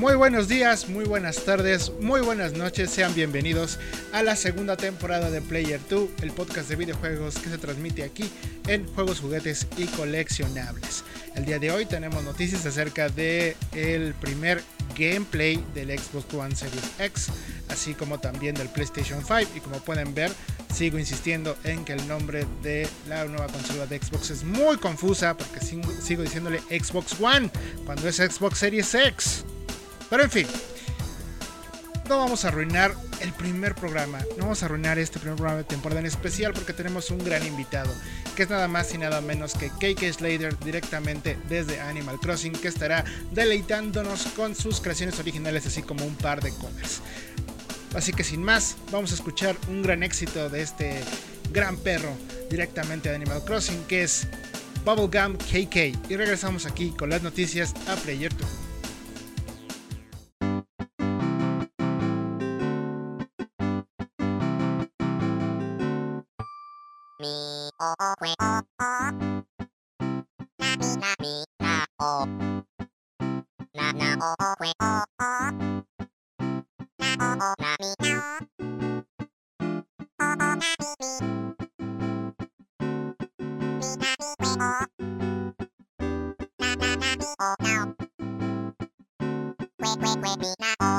Muy buenos días, muy buenas tardes, muy buenas noches, sean bienvenidos a la segunda temporada de Player 2, el podcast de videojuegos que se transmite aquí en Juegos, Juguetes y Coleccionables. El día de hoy tenemos noticias acerca de el primer gameplay del Xbox One Series X, así como también del PlayStation 5 y como pueden ver, sigo insistiendo en que el nombre de la nueva consola de Xbox es muy confusa porque sigo diciéndole Xbox One cuando es Xbox Series X. Pero en fin, no vamos a arruinar el primer programa, no vamos a arruinar este primer programa de temporada en especial porque tenemos un gran invitado, que es nada más y nada menos que KK Slater directamente desde Animal Crossing, que estará deleitándonos con sus creaciones originales así como un par de covers. Así que sin más, vamos a escuchar un gran éxito de este gran perro directamente de Animal Crossing, que es Bubblegum KK. Y regresamos aquí con las noticias a Player 2. O kwe o o Nami nami na o Na na o o kwe o o Na o o nami na o O o nami mi Mi nami kwe o Na na nami o na Kwe kwe kwe mi na o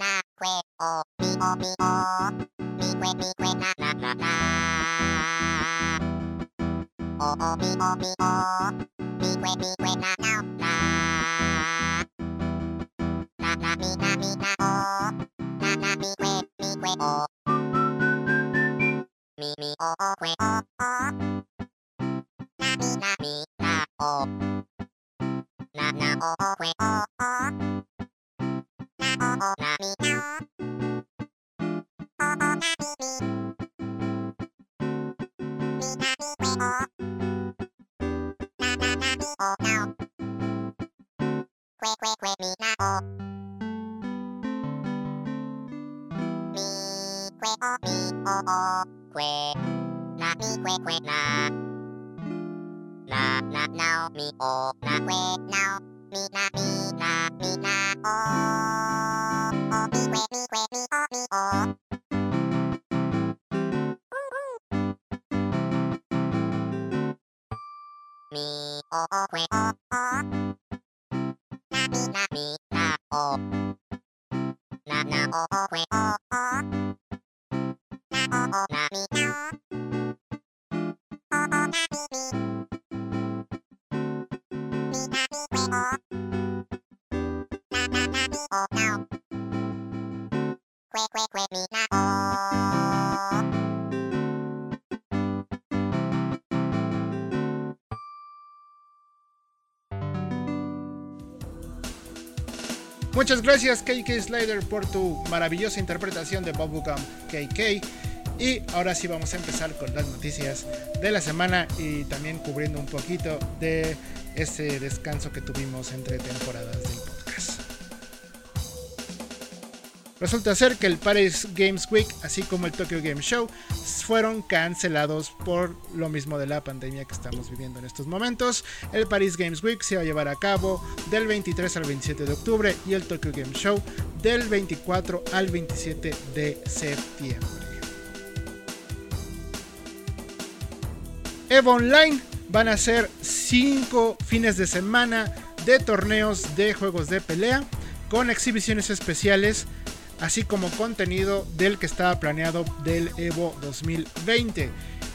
Na kwe o mi o mi o Mi kwe mi kwe na na na na o o mi o mi o mi kwe mi kwe na na na na na mi na mi na o na na mi kwe mi kwe o mi mi o o kwe o o na mi na mi na o na na o o kwe o o na o o na mi na o o o na Muchas gracias KK Slider por tu maravillosa interpretación de Bubblegum KK. Y ahora sí vamos a empezar con las noticias de la semana y también cubriendo un poquito de ese descanso que tuvimos entre temporadas Resulta ser que el Paris Games Week, así como el Tokyo Game Show, fueron cancelados por lo mismo de la pandemia que estamos viviendo en estos momentos. El Paris Games Week se va a llevar a cabo del 23 al 27 de octubre y el Tokyo Game Show del 24 al 27 de septiembre. EVO Online van a ser 5 fines de semana de torneos de juegos de pelea con exhibiciones especiales así como contenido del que estaba planeado del Evo 2020,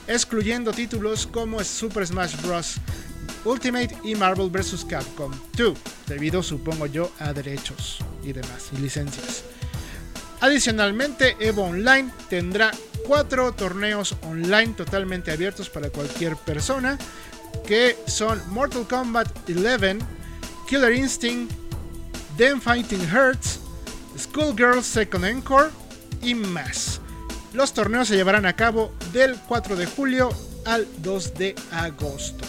excluyendo títulos como Super Smash Bros. Ultimate y Marvel vs. Capcom 2, debido supongo yo a derechos y demás y licencias. Adicionalmente, Evo Online tendrá cuatro torneos online totalmente abiertos para cualquier persona, que son Mortal Kombat 11, Killer Instinct, Then Fighting Hurts, Schoolgirl Second Encore y más. Los torneos se llevarán a cabo del 4 de julio al 2 de agosto.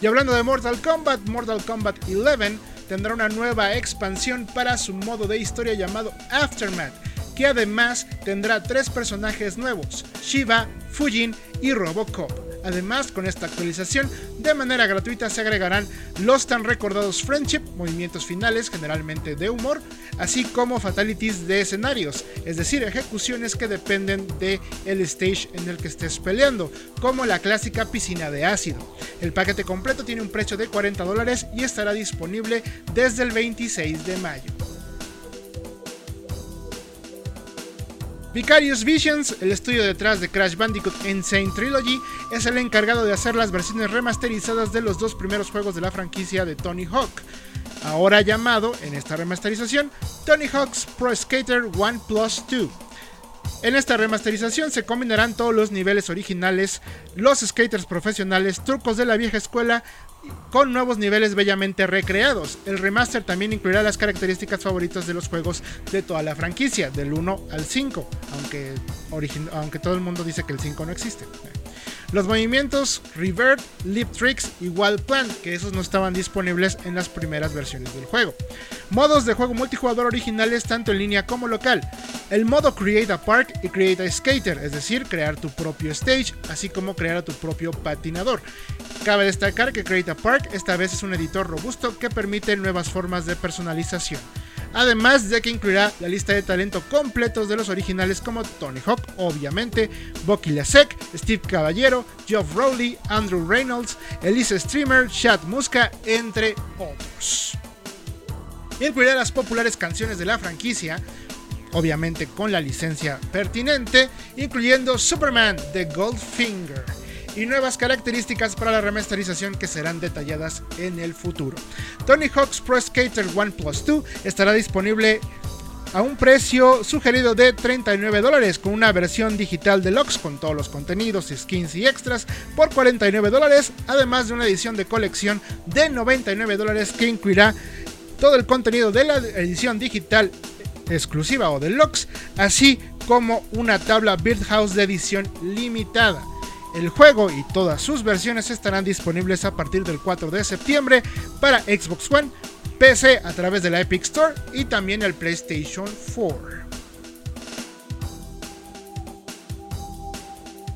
Y hablando de Mortal Kombat, Mortal Kombat 11 tendrá una nueva expansión para su modo de historia llamado Aftermath, que además tendrá tres personajes nuevos, Shiva, Fujin y Robocop Además, con esta actualización, de manera gratuita se agregarán los tan recordados Friendship, movimientos finales generalmente de humor, así como fatalities de escenarios, es decir, ejecuciones que dependen del el stage en el que estés peleando, como la clásica piscina de ácido. El paquete completo tiene un precio de 40 dólares y estará disponible desde el 26 de mayo. Vicarious Visions, el estudio detrás de Crash Bandicoot Insane Trilogy, es el encargado de hacer las versiones remasterizadas de los dos primeros juegos de la franquicia de Tony Hawk, ahora llamado en esta remasterización Tony Hawk's Pro Skater 1 Plus 2. En esta remasterización se combinarán todos los niveles originales, los skaters profesionales, trucos de la vieja escuela, con nuevos niveles bellamente recreados. El remaster también incluirá las características favoritas de los juegos de toda la franquicia, del 1 al 5, aunque, aunque todo el mundo dice que el 5 no existe. Los movimientos Revert, Leap Tricks y Wild Plan, que esos no estaban disponibles en las primeras versiones del juego. Modos de juego multijugador originales tanto en línea como local. El modo Create a Park y Create a Skater, es decir, crear tu propio stage, así como crear a tu propio patinador. Cabe destacar que Create a Park esta vez es un editor robusto que permite nuevas formas de personalización además de que incluirá la lista de talento completos de los originales como Tony Hawk, obviamente, Bucky Lasek, Steve Caballero, Geoff Rowley, Andrew Reynolds, Elise Streamer, Chad Muska, entre otros. Incluirá las populares canciones de la franquicia, obviamente con la licencia pertinente, incluyendo Superman de Goldfinger y nuevas características para la remasterización que serán detalladas en el futuro. Tony Hawk's Pro Skater 1 Plus 2 estará disponible a un precio sugerido de 39 dólares con una versión digital deluxe con todos los contenidos, skins y extras por 49 dólares, además de una edición de colección de 99 dólares que incluirá todo el contenido de la edición digital exclusiva o deluxe, así como una tabla Birdhouse de edición limitada. El juego y todas sus versiones estarán disponibles a partir del 4 de septiembre para Xbox One, PC a través de la Epic Store y también el PlayStation 4.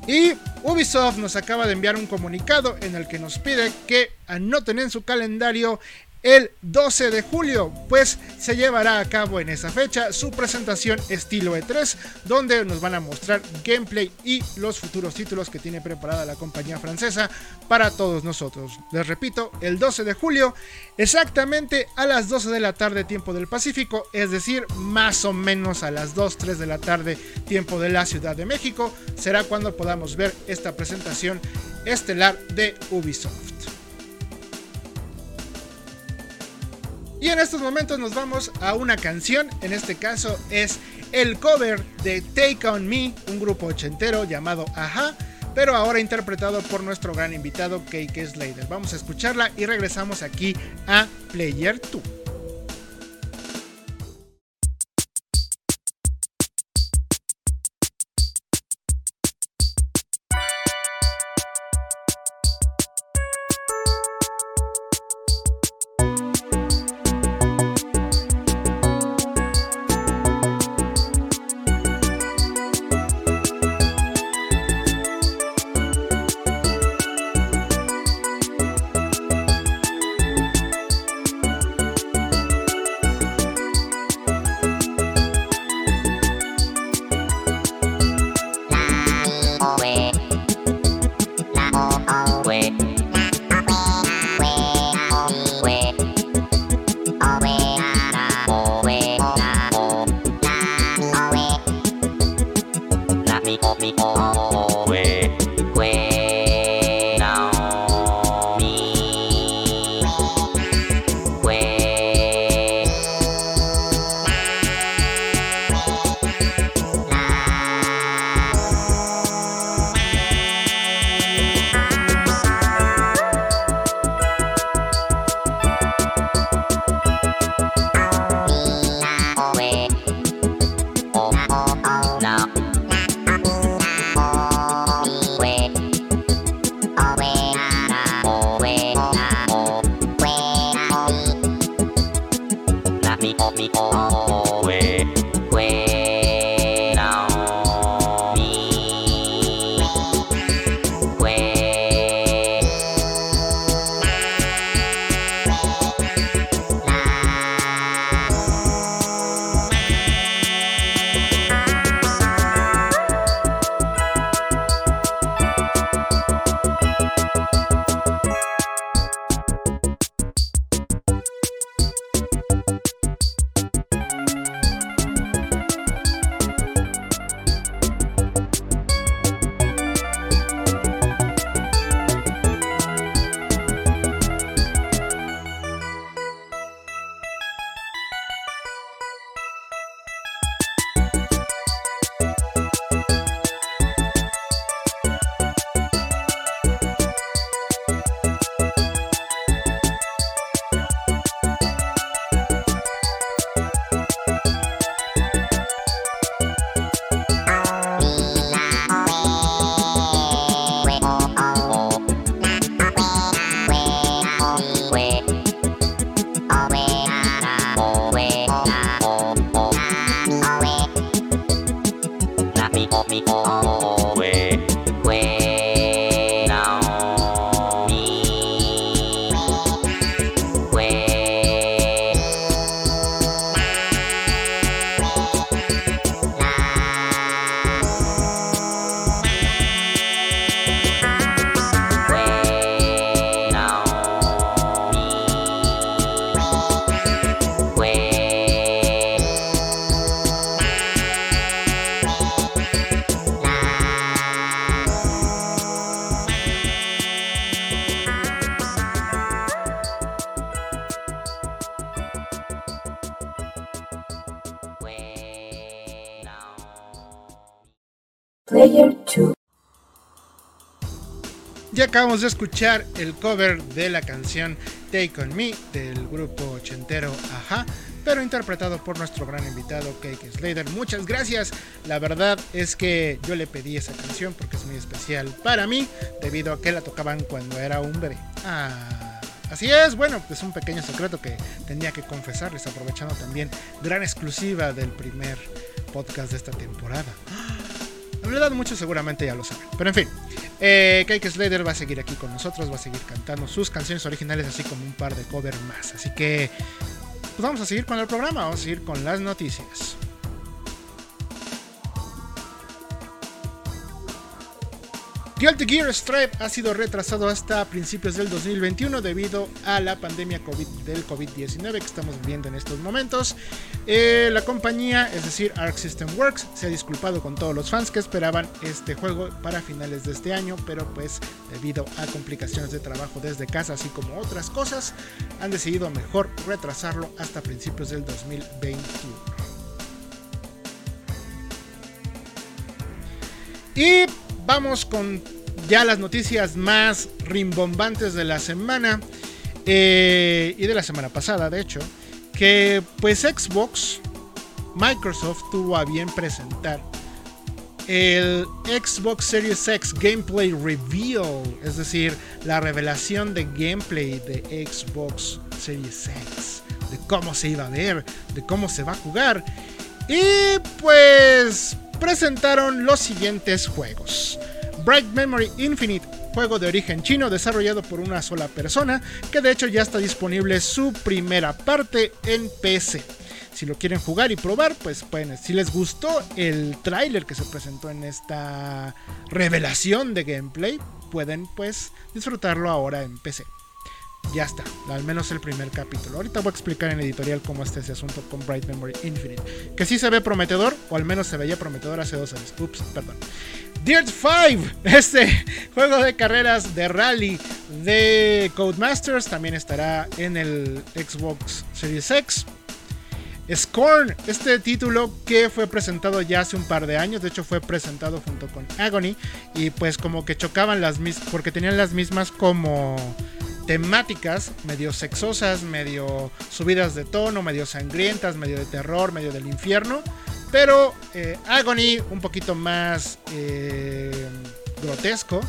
Y Ubisoft nos acaba de enviar un comunicado en el que nos pide que anoten en su calendario el 12 de julio, pues se llevará a cabo en esa fecha su presentación estilo E3, donde nos van a mostrar gameplay y los futuros títulos que tiene preparada la compañía francesa para todos nosotros. Les repito, el 12 de julio, exactamente a las 12 de la tarde tiempo del Pacífico, es decir, más o menos a las 2, 3 de la tarde tiempo de la Ciudad de México, será cuando podamos ver esta presentación estelar de Ubisoft. Y en estos momentos nos vamos a una canción, en este caso es el cover de Take On Me, un grupo ochentero llamado Aja, pero ahora interpretado por nuestro gran invitado Cake Slater. Vamos a escucharla y regresamos aquí a Player 2. Acabamos de escuchar el cover de la canción Take On Me del grupo ochentero Aja, pero interpretado por nuestro gran invitado Cake Slater. Muchas gracias. La verdad es que yo le pedí esa canción porque es muy especial para mí, debido a que la tocaban cuando era un bebé. Ah. Así es, bueno, es un pequeño secreto que tenía que confesarles, aprovechando también gran exclusiva del primer podcast de esta temporada. La verdad, muchos seguramente ya lo saben. Pero en fin, eh, Cake Slater va a seguir aquí con nosotros, va a seguir cantando sus canciones originales, así como un par de covers más. Así que, pues vamos a seguir con el programa, vamos a seguir con las noticias. Guilty Gear Stripe ha sido retrasado hasta principios del 2021 debido a la pandemia COVID, del COVID-19 que estamos viviendo en estos momentos. Eh, la compañía, es decir, Arc System Works, se ha disculpado con todos los fans que esperaban este juego para finales de este año, pero pues debido a complicaciones de trabajo desde casa, así como otras cosas, han decidido mejor retrasarlo hasta principios del 2021. Y vamos con ya las noticias más rimbombantes de la semana eh, y de la semana pasada, de hecho, que pues Xbox, Microsoft tuvo a bien presentar el Xbox Series X Gameplay Reveal, es decir, la revelación de gameplay de Xbox Series X, de cómo se iba a ver, de cómo se va a jugar. Y pues presentaron los siguientes juegos. Bright Memory Infinite, juego de origen chino desarrollado por una sola persona, que de hecho ya está disponible su primera parte en PC. Si lo quieren jugar y probar, pues pueden. Si les gustó el tráiler que se presentó en esta revelación de gameplay, pueden pues disfrutarlo ahora en PC ya está, al menos el primer capítulo. Ahorita voy a explicar en editorial cómo está ese asunto con Bright Memory Infinite. Que sí se ve prometedor, o al menos se veía prometedor hace dos años. Ups, perdón. Dirt 5, este juego de carreras de rally de Codemasters, también estará en el Xbox Series X. Scorn, este título que fue presentado ya hace un par de años, de hecho fue presentado junto con Agony y pues como que chocaban las mismas, porque tenían las mismas como temáticas medio sexosas, medio subidas de tono, medio sangrientas, medio de terror, medio del infierno. Pero eh, Agony un poquito más eh, grotesco.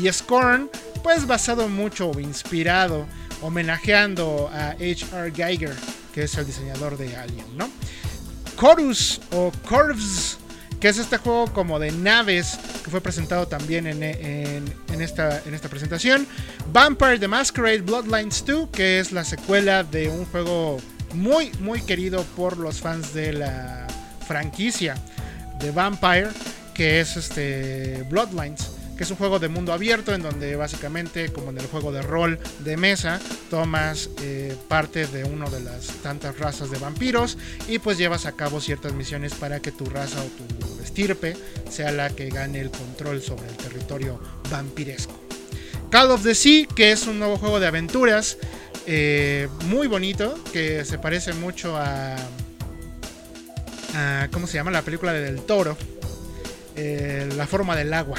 Y Scorn, pues basado mucho o inspirado, homenajeando a H.R. Geiger, que es el diseñador de Alien, ¿no? Chorus o Curves que es este juego como de naves que fue presentado también en, esta, en esta presentación. Vampire the Masquerade Bloodlines 2, que es la secuela de un juego muy, muy querido por los fans de la franquicia de Vampire, que es este Bloodlines es un juego de mundo abierto en donde básicamente, como en el juego de rol de mesa, tomas eh, parte de una de las tantas razas de vampiros y pues llevas a cabo ciertas misiones para que tu raza o tu estirpe sea la que gane el control sobre el territorio vampiresco. Call of the Sea, que es un nuevo juego de aventuras eh, muy bonito, que se parece mucho a, ¿Cómo se llama? La película de Del Toro. Eh, la forma del agua.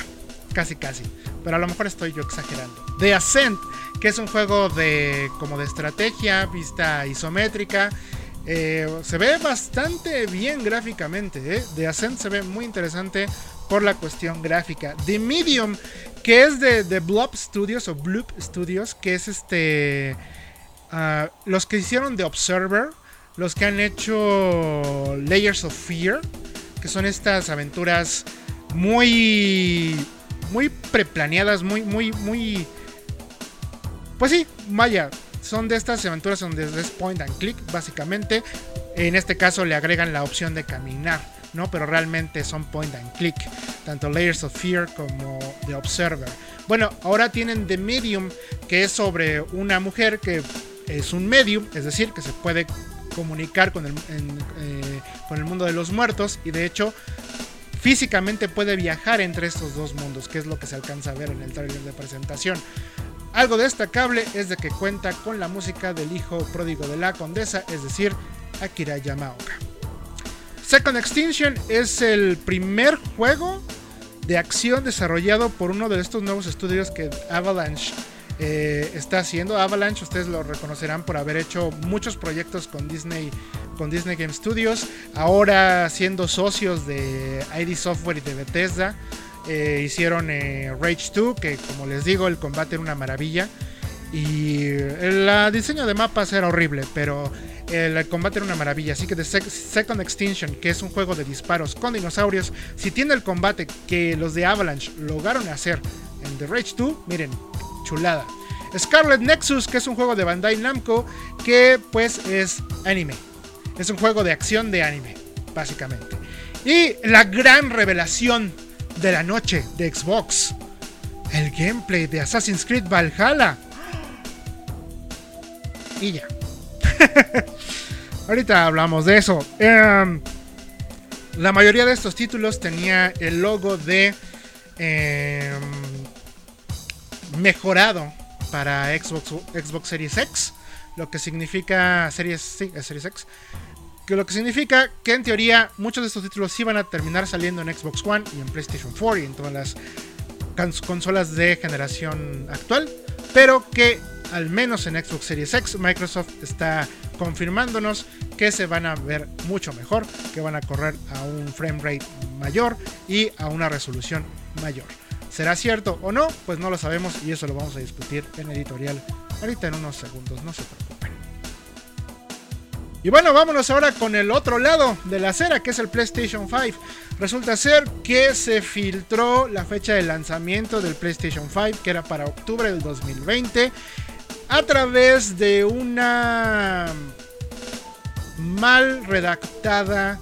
Casi, casi. Pero a lo mejor estoy yo exagerando. The Ascent, que es un juego de como de estrategia, vista isométrica. Eh, se ve bastante bien gráficamente. ¿eh? The Ascent se ve muy interesante por la cuestión gráfica. The Medium, que es de, Blob Studios o Bloop Studios, que es este. Ah, los que hicieron The Observer, los que han hecho Layers of Fear, que son estas aventuras muy muy preplaneadas, muy muy muy pues sí, vaya, son de estas aventuras donde es point and click básicamente. En este caso le agregan la opción de caminar, ¿no? Pero realmente son point and click, tanto Layers of Fear como The Observer. Bueno, ahora tienen The Medium, que es sobre una mujer que es un medium, es decir, que se puede comunicar con el, eh, con el mundo de los muertos y de hecho físicamente puede viajar entre estos dos mundos, que es lo que se alcanza a ver en el trailer de presentación. Algo destacable es de que cuenta con la música del hijo pródigo de la condesa, es decir, Akira Yamaoka. Second Extinction es el primer juego de acción desarrollado por uno de estos nuevos estudios que Avalanche eh, está haciendo. Avalanche, ustedes lo reconocerán por haber hecho muchos proyectos con Disney, con Disney Game Studios. Ahora siendo socios de ID Software y de Bethesda. Eh, hicieron eh, Rage 2, que como les digo, el combate era una maravilla. Y el diseño de mapas era horrible, pero el combate era una maravilla. Así que The Second Extinction, que es un juego de disparos con dinosaurios, si tiene el combate que los de Avalanche lograron hacer en The Rage 2, miren, Scarlet Nexus, que es un juego de Bandai Namco, que pues es anime. Es un juego de acción de anime, básicamente. Y la gran revelación de la noche de Xbox. El gameplay de Assassin's Creed Valhalla. Y ya. Ahorita hablamos de eso. Em, la mayoría de estos títulos tenía el logo de... Em, mejorado para Xbox, Xbox Series X, lo que significa Series, Series X, que lo que significa que en teoría muchos de estos títulos iban a terminar saliendo en Xbox One y en PlayStation 4 y en todas las consolas de generación actual, pero que al menos en Xbox Series X Microsoft está confirmándonos que se van a ver mucho mejor, que van a correr a un frame rate mayor y a una resolución mayor. ¿Será cierto o no? Pues no lo sabemos y eso lo vamos a discutir en editorial ahorita en unos segundos, no se preocupen. Y bueno, vámonos ahora con el otro lado de la acera, que es el PlayStation 5. Resulta ser que se filtró la fecha de lanzamiento del PlayStation 5, que era para octubre del 2020, a través de una mal redactada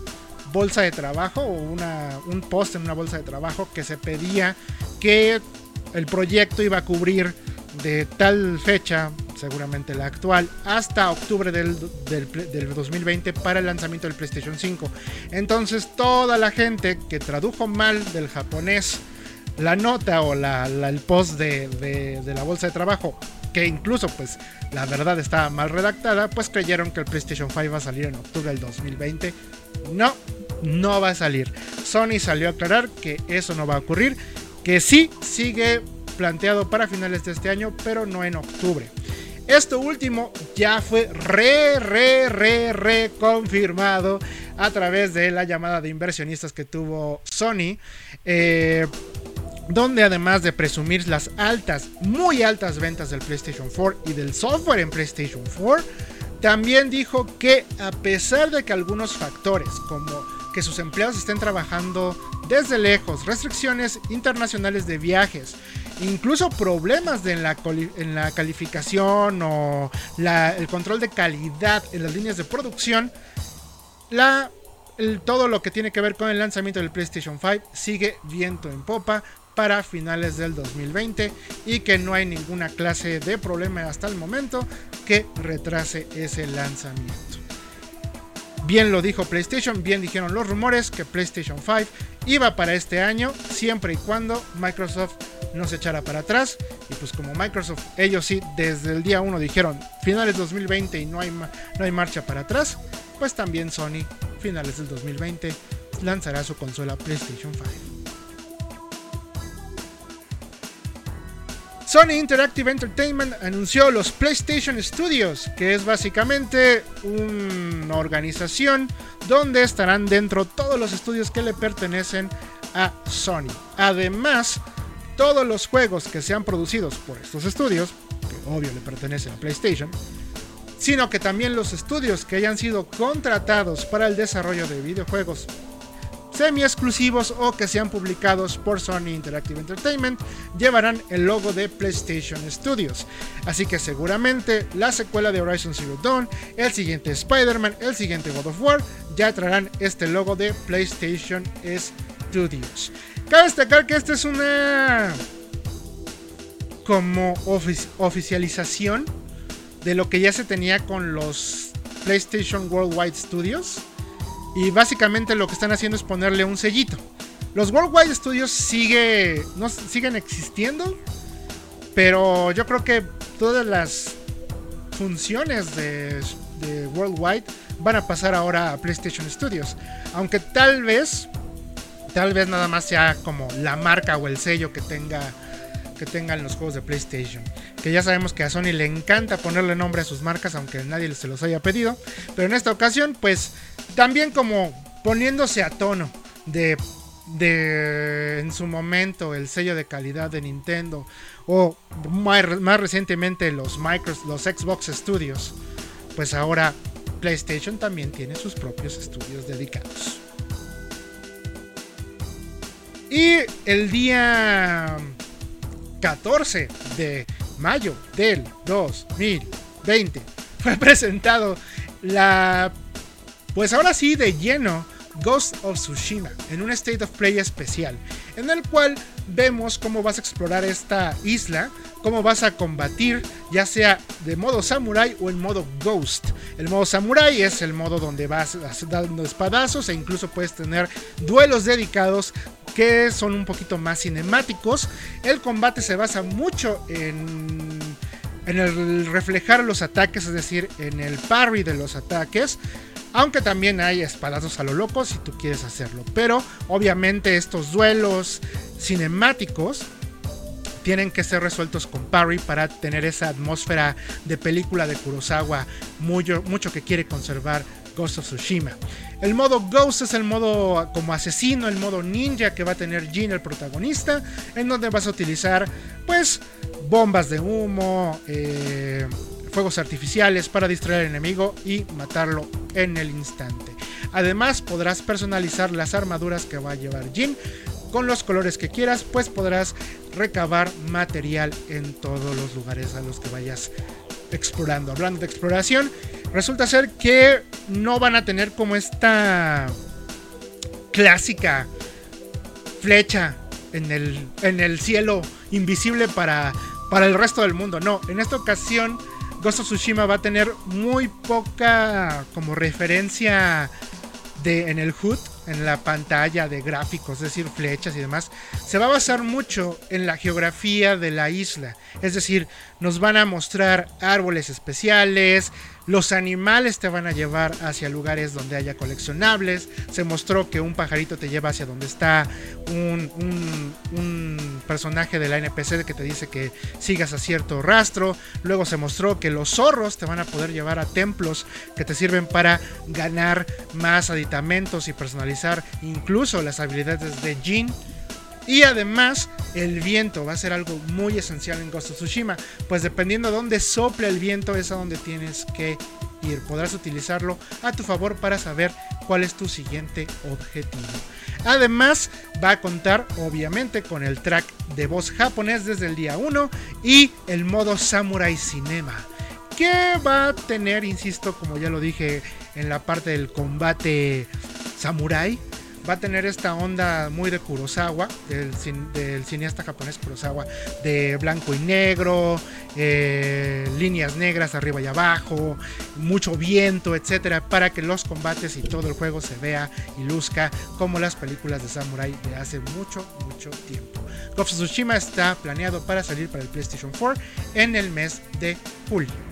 bolsa de trabajo o un post en una bolsa de trabajo que se pedía que el proyecto iba a cubrir de tal fecha, seguramente la actual, hasta octubre del, 2020 para el lanzamiento del PlayStation 5. Entonces toda la gente que tradujo mal del japonés la nota o el post de, de, la bolsa de trabajo, que incluso pues la verdad estaba mal redactada, pues creyeron que el PlayStation 5 va a salir en octubre del 2020. No, no va a salir. Sony salió a aclarar que eso no va a ocurrir que sí sigue planteado para finales de este año, pero no en octubre. Esto último ya fue re, re, re, re confirmado a través de la llamada de inversionistas que tuvo Sony. Eh, donde además de presumir las altas, muy altas ventas del PlayStation 4 y del software en PlayStation 4, también dijo que a pesar de que algunos factores como que sus empleados estén trabajando desde lejos, restricciones internacionales de viajes, incluso problemas en, la calificación o el control de calidad en las líneas de producción, todo lo que tiene que ver con el lanzamiento del PlayStation 5 sigue viento en popa para finales del 2020 y que no hay ninguna clase de problema hasta el momento que retrase ese lanzamiento. Bien lo dijo PlayStation, bien dijeron los rumores que PlayStation 5 iba para este año, siempre y cuando Microsoft no se echara para atrás. Y pues como Microsoft, ellos sí, desde el día 1 dijeron finales 2020 y no hay, no hay marcha para atrás, pues también Sony, finales del 2020, lanzará su consola PlayStation 5. Sony Interactive Entertainment anunció los PlayStation Studios, que es básicamente una organización donde estarán dentro todos los estudios que le pertenecen a Sony. Además, todos los juegos que sean producidos por estos estudios, que obvio le pertenecen a PlayStation, sino que también los estudios que hayan sido contratados para el desarrollo de videojuegos semi exclusivos o que sean publicados por Sony Interactive Entertainment llevarán el logo de PlayStation Studios. Así que seguramente la secuela de Horizon Zero Dawn, el siguiente Spider-Man, el siguiente God of War ya traerán este logo de PlayStation Studios. Cabe destacar que esta es una como oficialización de lo que ya se tenía con los PlayStation Worldwide Studios. Y básicamente lo que están haciendo es ponerle un sellito. Los Worldwide Studios sigue, no, siguen existiendo, pero yo creo que todas las funciones de, de Worldwide van a pasar ahora a PlayStation Studios. Aunque tal vez, tal vez nada más sea como la marca o el sello que tenga que tengan los juegos de PlayStation. Que ya sabemos que a Sony le encanta ponerle nombre a sus marcas, aunque nadie se los haya pedido. Pero en esta ocasión, pues también como poniéndose a tono de, de en su momento el sello de calidad de Nintendo o más, recientemente los, Micros, los Xbox Studios, pues ahora PlayStation también tiene sus propios estudios dedicados. Y el día 14 de mayo del 2020 fue presentado la, pues ahora sí de lleno, Ghost of Tsushima en un State of Play especial, en el cual vemos cómo vas a explorar esta isla, cómo vas a combatir, ya sea de modo samurai o en modo ghost. El modo samurai es el modo donde vas dando espadazos e incluso puedes tener duelos dedicados que son un poquito más cinemáticos. El combate se basa mucho en, en el reflejar los ataques, es decir, en el parry de los ataques. Aunque también hay espadazos a lo loco si tú quieres hacerlo. Pero obviamente estos duelos cinemáticos tienen que ser resueltos con parry para tener esa atmósfera de película de Kurosawa mucho, que quiere conservar Ghost of Tsushima. El modo Ghost es el modo como asesino, el modo ninja que va a tener Jin, el protagonista, en donde vas a utilizar pues bombas de humo, eh, fuegos artificiales para distraer al enemigo y matarlo en el instante. Además podrás personalizar las armaduras que va a llevar Jin con los colores que quieras, pues podrás recabar material en todos los lugares a los que vayas explorando. Hablando de exploración, resulta ser que no van a tener como esta clásica flecha en el, en el cielo invisible para, para el resto del mundo. No, en esta ocasión Ghost of Tsushima va a tener muy poca como referencia de, en el HUD en la pantalla de gráficos, es decir, flechas y demás, se va a basar mucho en la geografía de la isla. Es decir, nos van a mostrar árboles especiales, los animales te van a llevar hacia lugares donde haya coleccionables. Se mostró que un pajarito te lleva hacia donde está un, un, personaje de la NPC que te dice que sigas a cierto rastro. Luego se mostró que los zorros te van a poder llevar a templos que te sirven para ganar más aditamentos y personalizar incluso las habilidades de Jin. Y además, el viento va a ser algo muy esencial en Ghost of Tsushima, pues dependiendo de dónde sople el viento es a donde tienes que ir. Podrás utilizarlo a tu favor para saber cuál es tu siguiente objetivo. Además, va a contar obviamente con el track de voz japonés desde el día 1 y el modo Samurai Cinema. Que va a tener, insisto, como ya lo dije en la parte del combate samurai, va a tener esta onda muy de Kurosawa, del, cineasta japonés Kurosawa, de blanco y negro, eh, líneas negras arriba y abajo, mucho viento, etcétera, para que los combates y todo el juego se vea y luzca como las películas de samurai de hace mucho, mucho tiempo. Ghost Tsushima está planeado para salir para el PlayStation 4 en el mes de julio.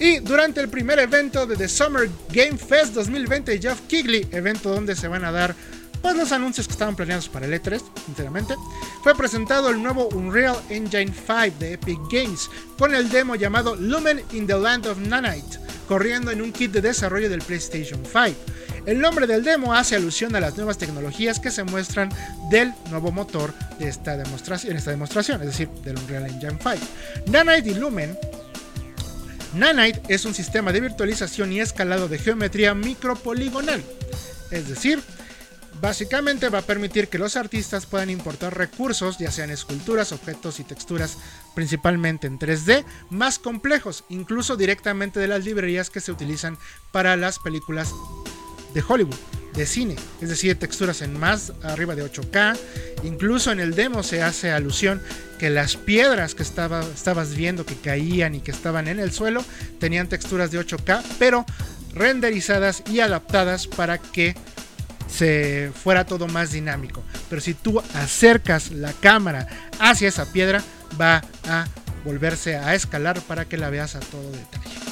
Y durante el primer evento de The Summer Game Fest 2020 Jeff Kigley, evento donde se van a dar pues, los anuncios que estaban planeados para el E3, sinceramente, fue presentado el nuevo Unreal Engine 5 de Epic Games con el demo llamado Lumen in the Land of Nanite, corriendo en un kit de desarrollo del PlayStation 5. El nombre del demo hace alusión a las nuevas tecnologías que se muestran del nuevo motor de esta demostración, en esta demostración, es decir, del Unreal Engine 5. Nanite y Lumen Nanite es un sistema de virtualización y escalado de geometría micropoligonal. Es decir, básicamente va a permitir que los artistas puedan importar recursos, ya sean esculturas, objetos y texturas, principalmente en 3D, más complejos, incluso directamente de las librerías que se utilizan para las películas de Hollywood de cine, es decir, texturas en más arriba de 8K. Incluso en el demo se hace alusión que las piedras que estaba, estabas viendo que caían y que estaban en el suelo tenían texturas de 8K, pero renderizadas y adaptadas para que se fuera todo más dinámico. Pero si tú acercas la cámara hacia esa piedra, va a volverse a escalar para que la veas a todo detalle.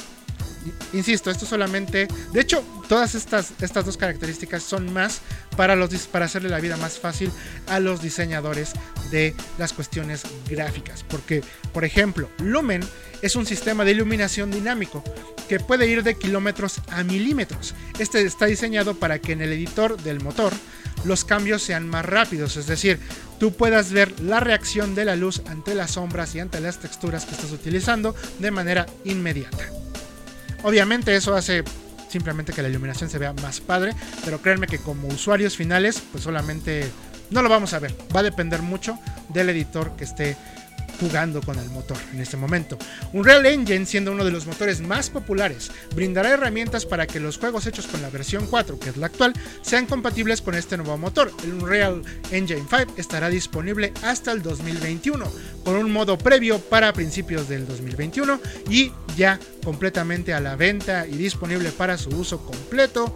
Insisto, esto solamente. De hecho, todas estas, estas dos características son más para, los, para hacerle la vida más fácil a los diseñadores de las cuestiones gráficas. Porque, por ejemplo, Lumen es un sistema de iluminación dinámico que puede ir de kilómetros a milímetros. Este está diseñado para que en el editor del motor los cambios sean más rápidos, es decir, tú puedas ver la reacción de la luz ante las sombras y ante las texturas que estás utilizando de manera inmediata. Obviamente eso hace simplemente que la iluminación se vea más padre, pero créanme que como usuarios finales, pues solamente no lo vamos a ver. Va a depender mucho del editor que esté jugando con el motor en este momento. Unreal Engine, siendo uno de los motores más populares, brindará herramientas para que los juegos hechos con la versión 4, que es la actual, sean compatibles con este nuevo motor. El Unreal Engine 5 estará disponible hasta el 2021, con un modo previo para principios del 2021 y ya completamente a la venta y disponible para su uso completo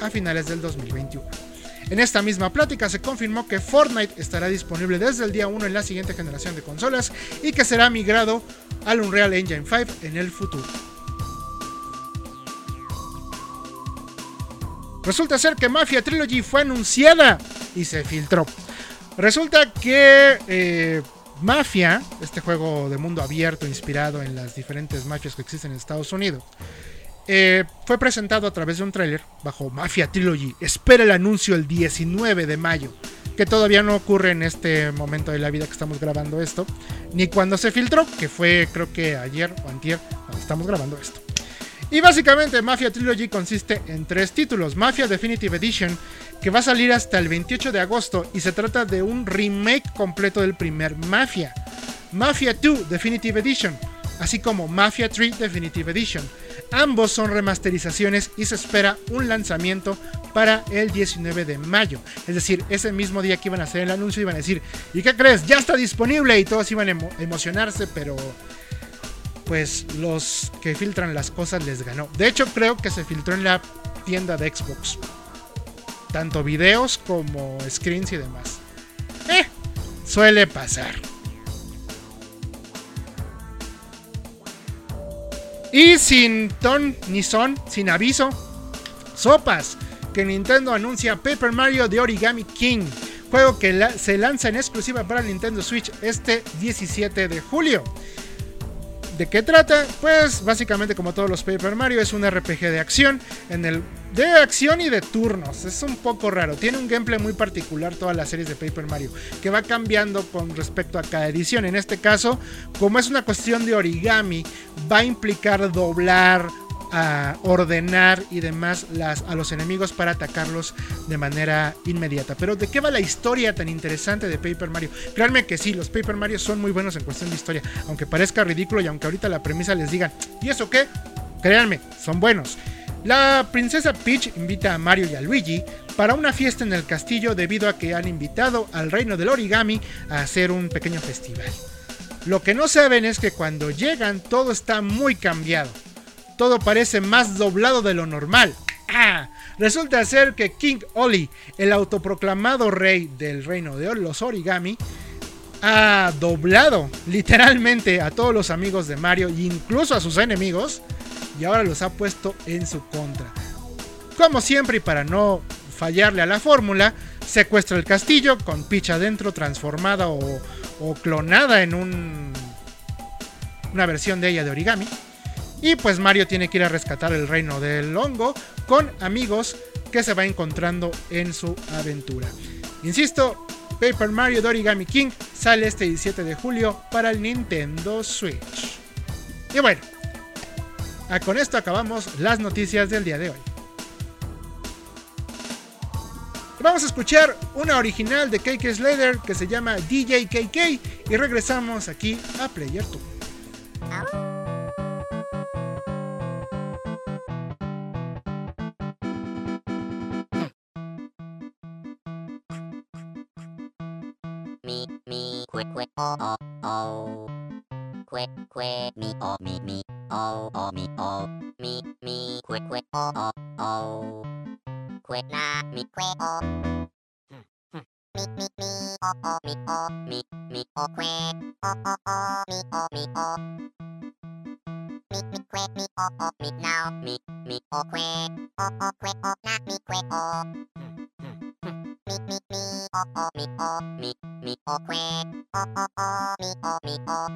a finales del 2021. En esta misma plática se confirmó que Fortnite estará disponible desde el día 1 en la siguiente generación de consolas y que será migrado al Unreal Engine 5 en el futuro. Resulta ser que Mafia Trilogy fue anunciada y se filtró. Resulta que eh, Mafia, este juego de mundo abierto inspirado en las diferentes mafias que existen en Estados Unidos, eh, fue presentado a través de un tráiler bajo Mafia Trilogy. Espera el anuncio el 19 de mayo, que todavía no ocurre en este momento de la vida que estamos grabando esto, ni cuando se filtró, que fue creo que ayer o antier cuando estamos grabando esto. Y básicamente Mafia Trilogy consiste en tres títulos. Mafia Definitive Edition, que va a salir hasta el 28 de agosto y se trata de un remake completo del primer Mafia. Mafia 2 Definitive Edition, así como Mafia 3 Definitive Edition Ambos son remasterizaciones y se espera un lanzamiento para el 19 de mayo. Es decir, ese mismo día que iban a hacer el anuncio iban a decir, ¿y qué crees? Ya está disponible y todos iban a emocionarse, pero pues los que filtran las cosas les ganó. De hecho, creo que se filtró en la tienda de Xbox. Tanto videos como screens y demás. Eh, suele pasar. Y sin ton ni son, sin aviso, sopas, que Nintendo anuncia Paper Mario de Origami King, juego que se lanza en exclusiva para Nintendo Switch este 17 de julio. ¿De qué trata? Pues básicamente como todos los Paper Mario es un RPG de acción en el de acción y de turnos. Es un poco raro. Tiene un gameplay muy particular todas las series de Paper Mario que va cambiando con respecto a cada edición. En este caso, como es una cuestión de origami, va a implicar doblar a ordenar y demás las, a los enemigos para atacarlos de manera inmediata. Pero ¿de qué va la historia tan interesante de Paper Mario? Créanme que sí, los Paper Mario son muy buenos en cuestión de historia, aunque parezca ridículo y aunque ahorita la premisa les digan, ¿y eso qué? Créanme, son buenos. La princesa Peach invita a Mario y a Luigi para una fiesta en el castillo debido a que han invitado al reino del origami a hacer un pequeño festival. Lo que no saben es que cuando llegan todo está muy cambiado todo parece más doblado de lo normal. Ah, resulta ser que King Oli, el autoproclamado rey del reino de los origami, ha doblado literalmente a todos los amigos de Mario e incluso a sus enemigos y ahora los ha puesto en su contra. Como siempre y para no fallarle a la fórmula, secuestra el castillo con Peach adentro transformada o, o clonada en un, una versión de ella de origami y pues Mario tiene que ir a rescatar el reino del hongo con amigos que se va encontrando en su aventura. Insisto, Paper Mario de Origami King sale este 17 de julio para el Nintendo Switch. Y bueno, ah, con esto acabamos las noticias del día de hoy. Vamos a escuchar una original de KK Slater que se llama DJ KK y regresamos aquí a Player 2. Oh oh, oh. quick quick me oh me me. Oh oh me oh me me. Quick quick oh oh oh. Quick na me quick oh. Me me me. Oh oh me oh me me oh quick oh oh oh me oh me oh. Me me quick me oh oh me now. Me me oh quick oh oh quick oh na me quick oh me me me oh oh me oh me me oh quick oh oh oh me oh me oh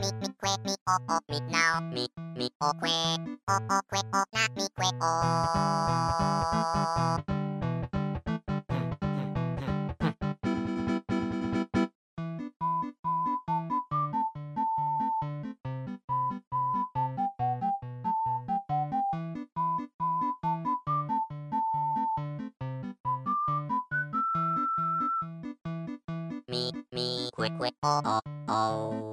me me quick me oh oh me now me me oh quick oh oh quick oh not me quick oh me, quick, quick, oh, oh, oh.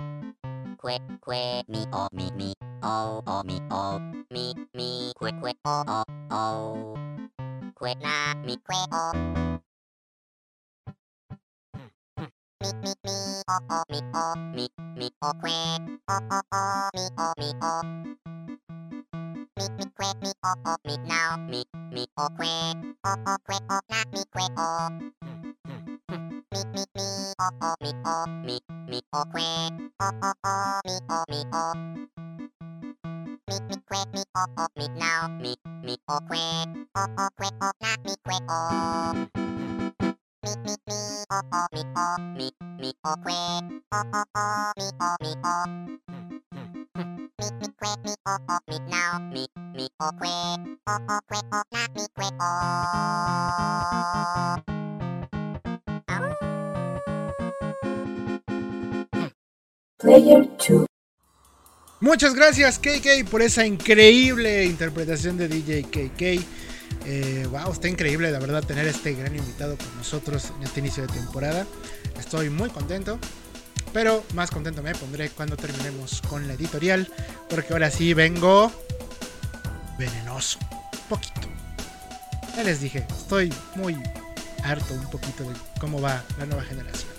Quick, quick, me, oh, me, me, oh, oh, me, oh. Me, me, quick, quick, oh, oh, oh. Quick, na, me, quick, oh. Me, me, me, oh, oh, me, oh, me, me, oh, quick, oh, oh, oh, me, oh, me, oh. Me, me, quick, me, oh, oh, me, now, me, me, oh, quick, oh, oh, quick, oh, not me, quick, oh みみおおみおみみおくえおおおみおみおみみくえみおおみなおみみおくえおおくえおなみくえおみみみおおみおみみおくえおおおみおみおみみくえみおおみなおみみおくえおおくえおなみくえお Player 2. Muchas gracias KK por esa increíble interpretación de DJ KK. Eh, wow, está increíble la verdad tener este gran invitado con nosotros en este inicio de temporada. Estoy muy contento. Pero más contento me pondré cuando terminemos con la editorial. Porque ahora sí vengo venenoso. Poquito. Ya les dije, estoy muy harto un poquito de cómo va la nueva generación.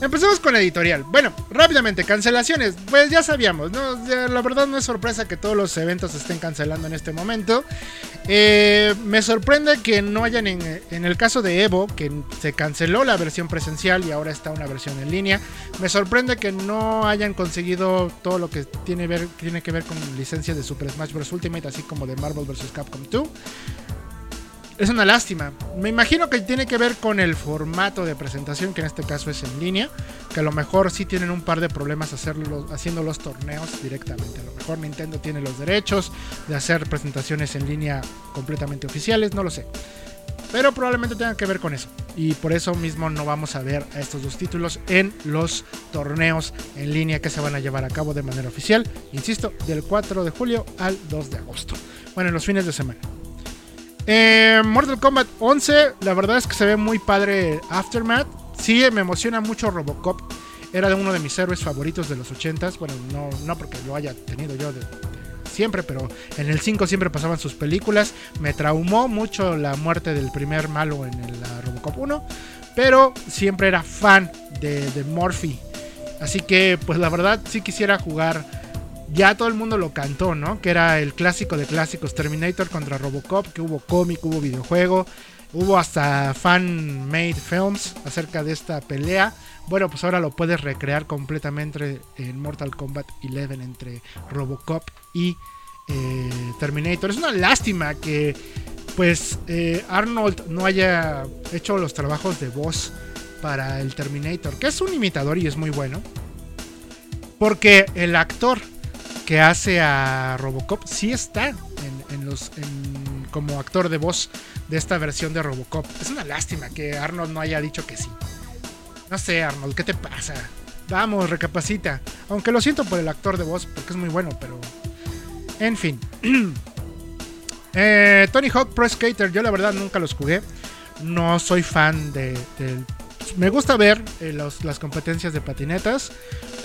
Empecemos con editorial. Bueno, rápidamente, cancelaciones. Pues ya sabíamos. La verdad no es sorpresa que todos los eventos se estén cancelando en este momento. Eh, me sorprende que no hayan, en, el caso de Evo, que se canceló la versión presencial y ahora está una versión en línea. Me sorprende que no hayan conseguido todo lo que tiene, tiene que ver con licencias de Super Smash Bros. Ultimate, así como de Marvel vs. Capcom 2 es una lástima. Me imagino que tiene que ver con el formato de presentación, que en este caso es en línea, que a lo mejor sí tienen un par de problemas hacerlo, haciendo los torneos directamente. A lo mejor Nintendo tiene los derechos de hacer presentaciones en línea completamente oficiales, no lo sé. Pero probablemente tenga que ver con eso. Y por eso mismo no vamos a ver a estos dos títulos en los torneos en línea que se van a llevar a cabo de manera oficial. Insisto, del 4 de julio al 2 de agosto. Bueno, en los fines de semana. Eh, Mortal Kombat 11, la verdad es que se ve muy padre Aftermath. Sí, me emociona mucho Robocop. Era uno de mis héroes favoritos de los 80s. Bueno, no, no porque lo haya tenido yo de, siempre, pero en el 5 siempre pasaban sus películas. Me traumó mucho la muerte del primer malo en el Robocop 1. Pero siempre era fan de, de. Así que, pues la verdad, sí quisiera jugar ya todo el mundo lo cantó, ¿no? Que era el clásico de clásicos, Terminator contra Robocop, que hubo cómic, hubo videojuego, hubo hasta fan-made films acerca de esta pelea. Bueno, pues ahora lo puedes recrear completamente en Mortal Kombat 11 entre Robocop y eh, Terminator. Es una lástima que pues eh, Arnold no haya hecho los trabajos de voz para el Terminator, que es un imitador y es muy bueno. Porque el actor que hace a Robocop sí está en, los como actor de voz de esta versión de Robocop. Es una lástima que Arnold no haya dicho que sí. No sé, Arnold, ¿qué te pasa? vamos, recapacita. Aunque lo siento por el actor de voz, porque es muy bueno, pero... En fin. Eh, Tony Hawk Pro Skater, yo la verdad nunca los jugué. No soy fan de, me gusta ver eh, las competencias de patinetas,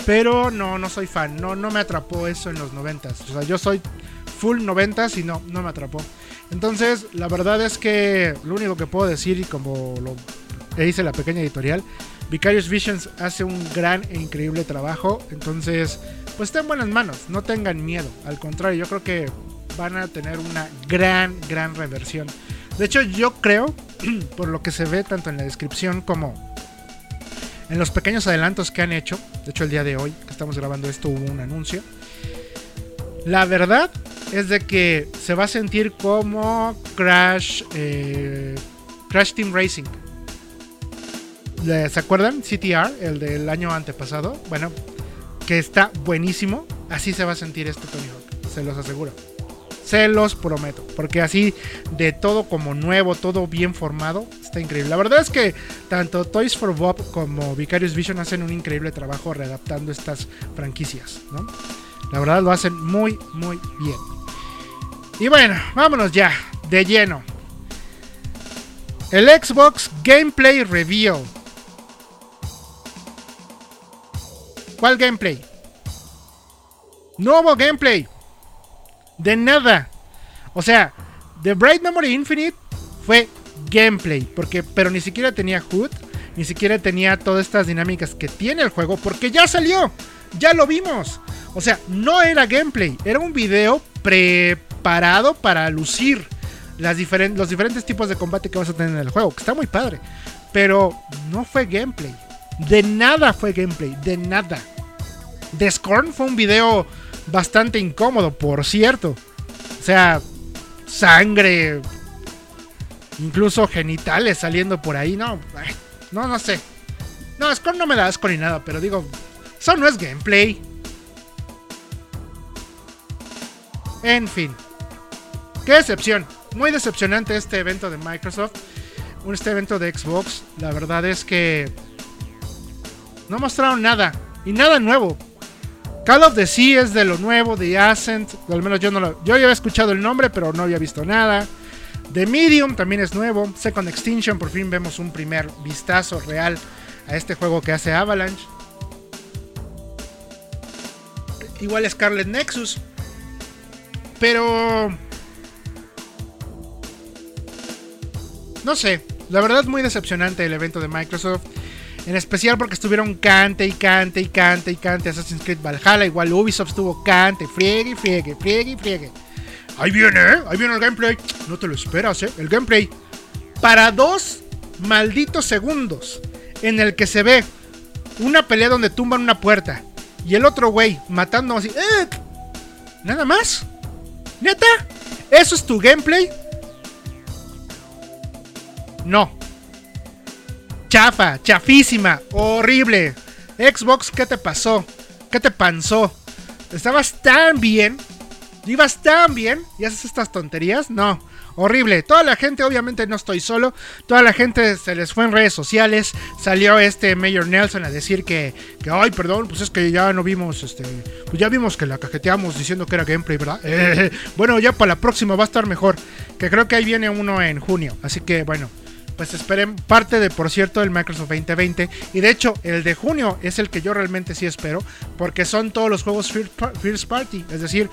pero no, no soy fan. No, no me atrapó eso en los noventas. O sea, yo soy full noventas y no, no me atrapó. Entonces, la verdad es que lo único que puedo decir, y como lo hice la pequeña editorial, Vicarious Visions hace un gran e increíble trabajo. Entonces, pues está en buenas manos. No tengan miedo. Al contrario, yo creo que van a tener una gran, gran reversión. De hecho, yo creo, por lo que se ve tanto en la descripción como en los pequeños adelantos que han hecho, de hecho el día de hoy que estamos grabando esto hubo un anuncio, la verdad es de que se va a sentir como Crash, eh, Crash Team Racing. ¿Se acuerdan? CTR, el del año antepasado. Bueno, que está buenísimo. Así se va a sentir este Tony Hawk, se los aseguro. Se los prometo. Porque así de todo como nuevo, todo bien formado, está increíble. La verdad es que tanto Toys for Bob como Vicarious Vision hacen un increíble trabajo readaptando estas franquicias. ¿no? La verdad lo hacen muy, muy bien. Y bueno, vámonos ya, de lleno. El Xbox Gameplay Reveal. ¿Cuál gameplay? Nuevo gameplay de nada. O sea, The Bright Memory Infinite fue gameplay, porque, pero ni siquiera tenía HUD, ni siquiera tenía todas estas dinámicas que tiene el juego, porque ya salió, ya lo vimos. O sea, no era gameplay, era un video preparado para lucir las los diferentes tipos de combate que vas a tener en el juego, que está muy padre. Pero no fue gameplay. De nada fue gameplay, de nada. The Scorn fue un video bastante incómodo, por cierto. O sea, sangre, incluso genitales saliendo por ahí, no, no, no sé. No, Scorn no me da asco ni nada, pero digo, eso no es gameplay. En fin, qué decepción. Muy decepcionante este evento de Microsoft. Este evento de Xbox. La verdad es que no mostraron nada. Y nada nuevo. Call of the Sea es de lo nuevo, de Ascent. Al menos yo no lo. Yo había escuchado el nombre, pero no había visto nada. The Medium también es nuevo. Second Extinction, por fin vemos un primer vistazo real a este juego que hace Avalanche. Igual Scarlet Nexus. Pero. No sé. La verdad es muy decepcionante el evento de Microsoft. En especial porque estuvieron cante y cante y cante y cante Assassin's Creed Valhalla. Igual Ubisoft estuvo cante, friegue, friegue, friegue, friegue. Ahí viene, ¿eh? Ahí viene el gameplay. No te lo esperas, ¿eh? El gameplay. Para dos malditos segundos en el que se ve una pelea donde tumban una puerta y el otro güey matando así. ¡Eh! ¿Nada más? ¿Neta? ¿Eso es tu gameplay? No chafa, chafísima, horrible. Xbox, ¿qué te pasó? ¿Qué te pasó? Estabas tan bien, ibas tan bien y haces estas tonterías. No, horrible. Toda la gente, obviamente no estoy solo, toda la gente se les fue en redes sociales. Salió este Mayor Nelson a decir que, que ay, perdón, pues es que ya no vimos, este, pues ya vimos que la cajeteamos diciendo que era gameplay, ¿verdad? bueno, ya para la próxima va a estar mejor, que creo que ahí viene uno en junio. Así que bueno pues esperen parte de, por cierto, del Microsoft 2020. Y de hecho, el de junio es el que yo realmente sí espero, porque son todos los juegos First Party, es decir,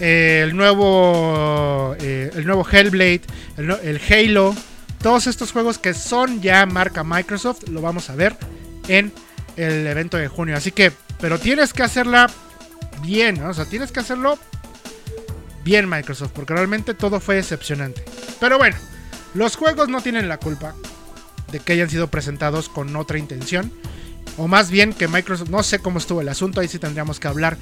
eh, el nuevo eh, el nuevo Hellblade, el, Halo, todos estos juegos que son ya marca Microsoft, lo vamos a ver en el evento de junio. Así que, pero tienes que hacerla bien, o sea, tienes que hacerlo bien Microsoft, porque realmente todo fue decepcionante. Pero bueno. Los juegos no tienen la culpa de que hayan sido presentados con otra intención. O más bien que Microsoft, no sé cómo estuvo el asunto, ahí sí tendríamos que hablar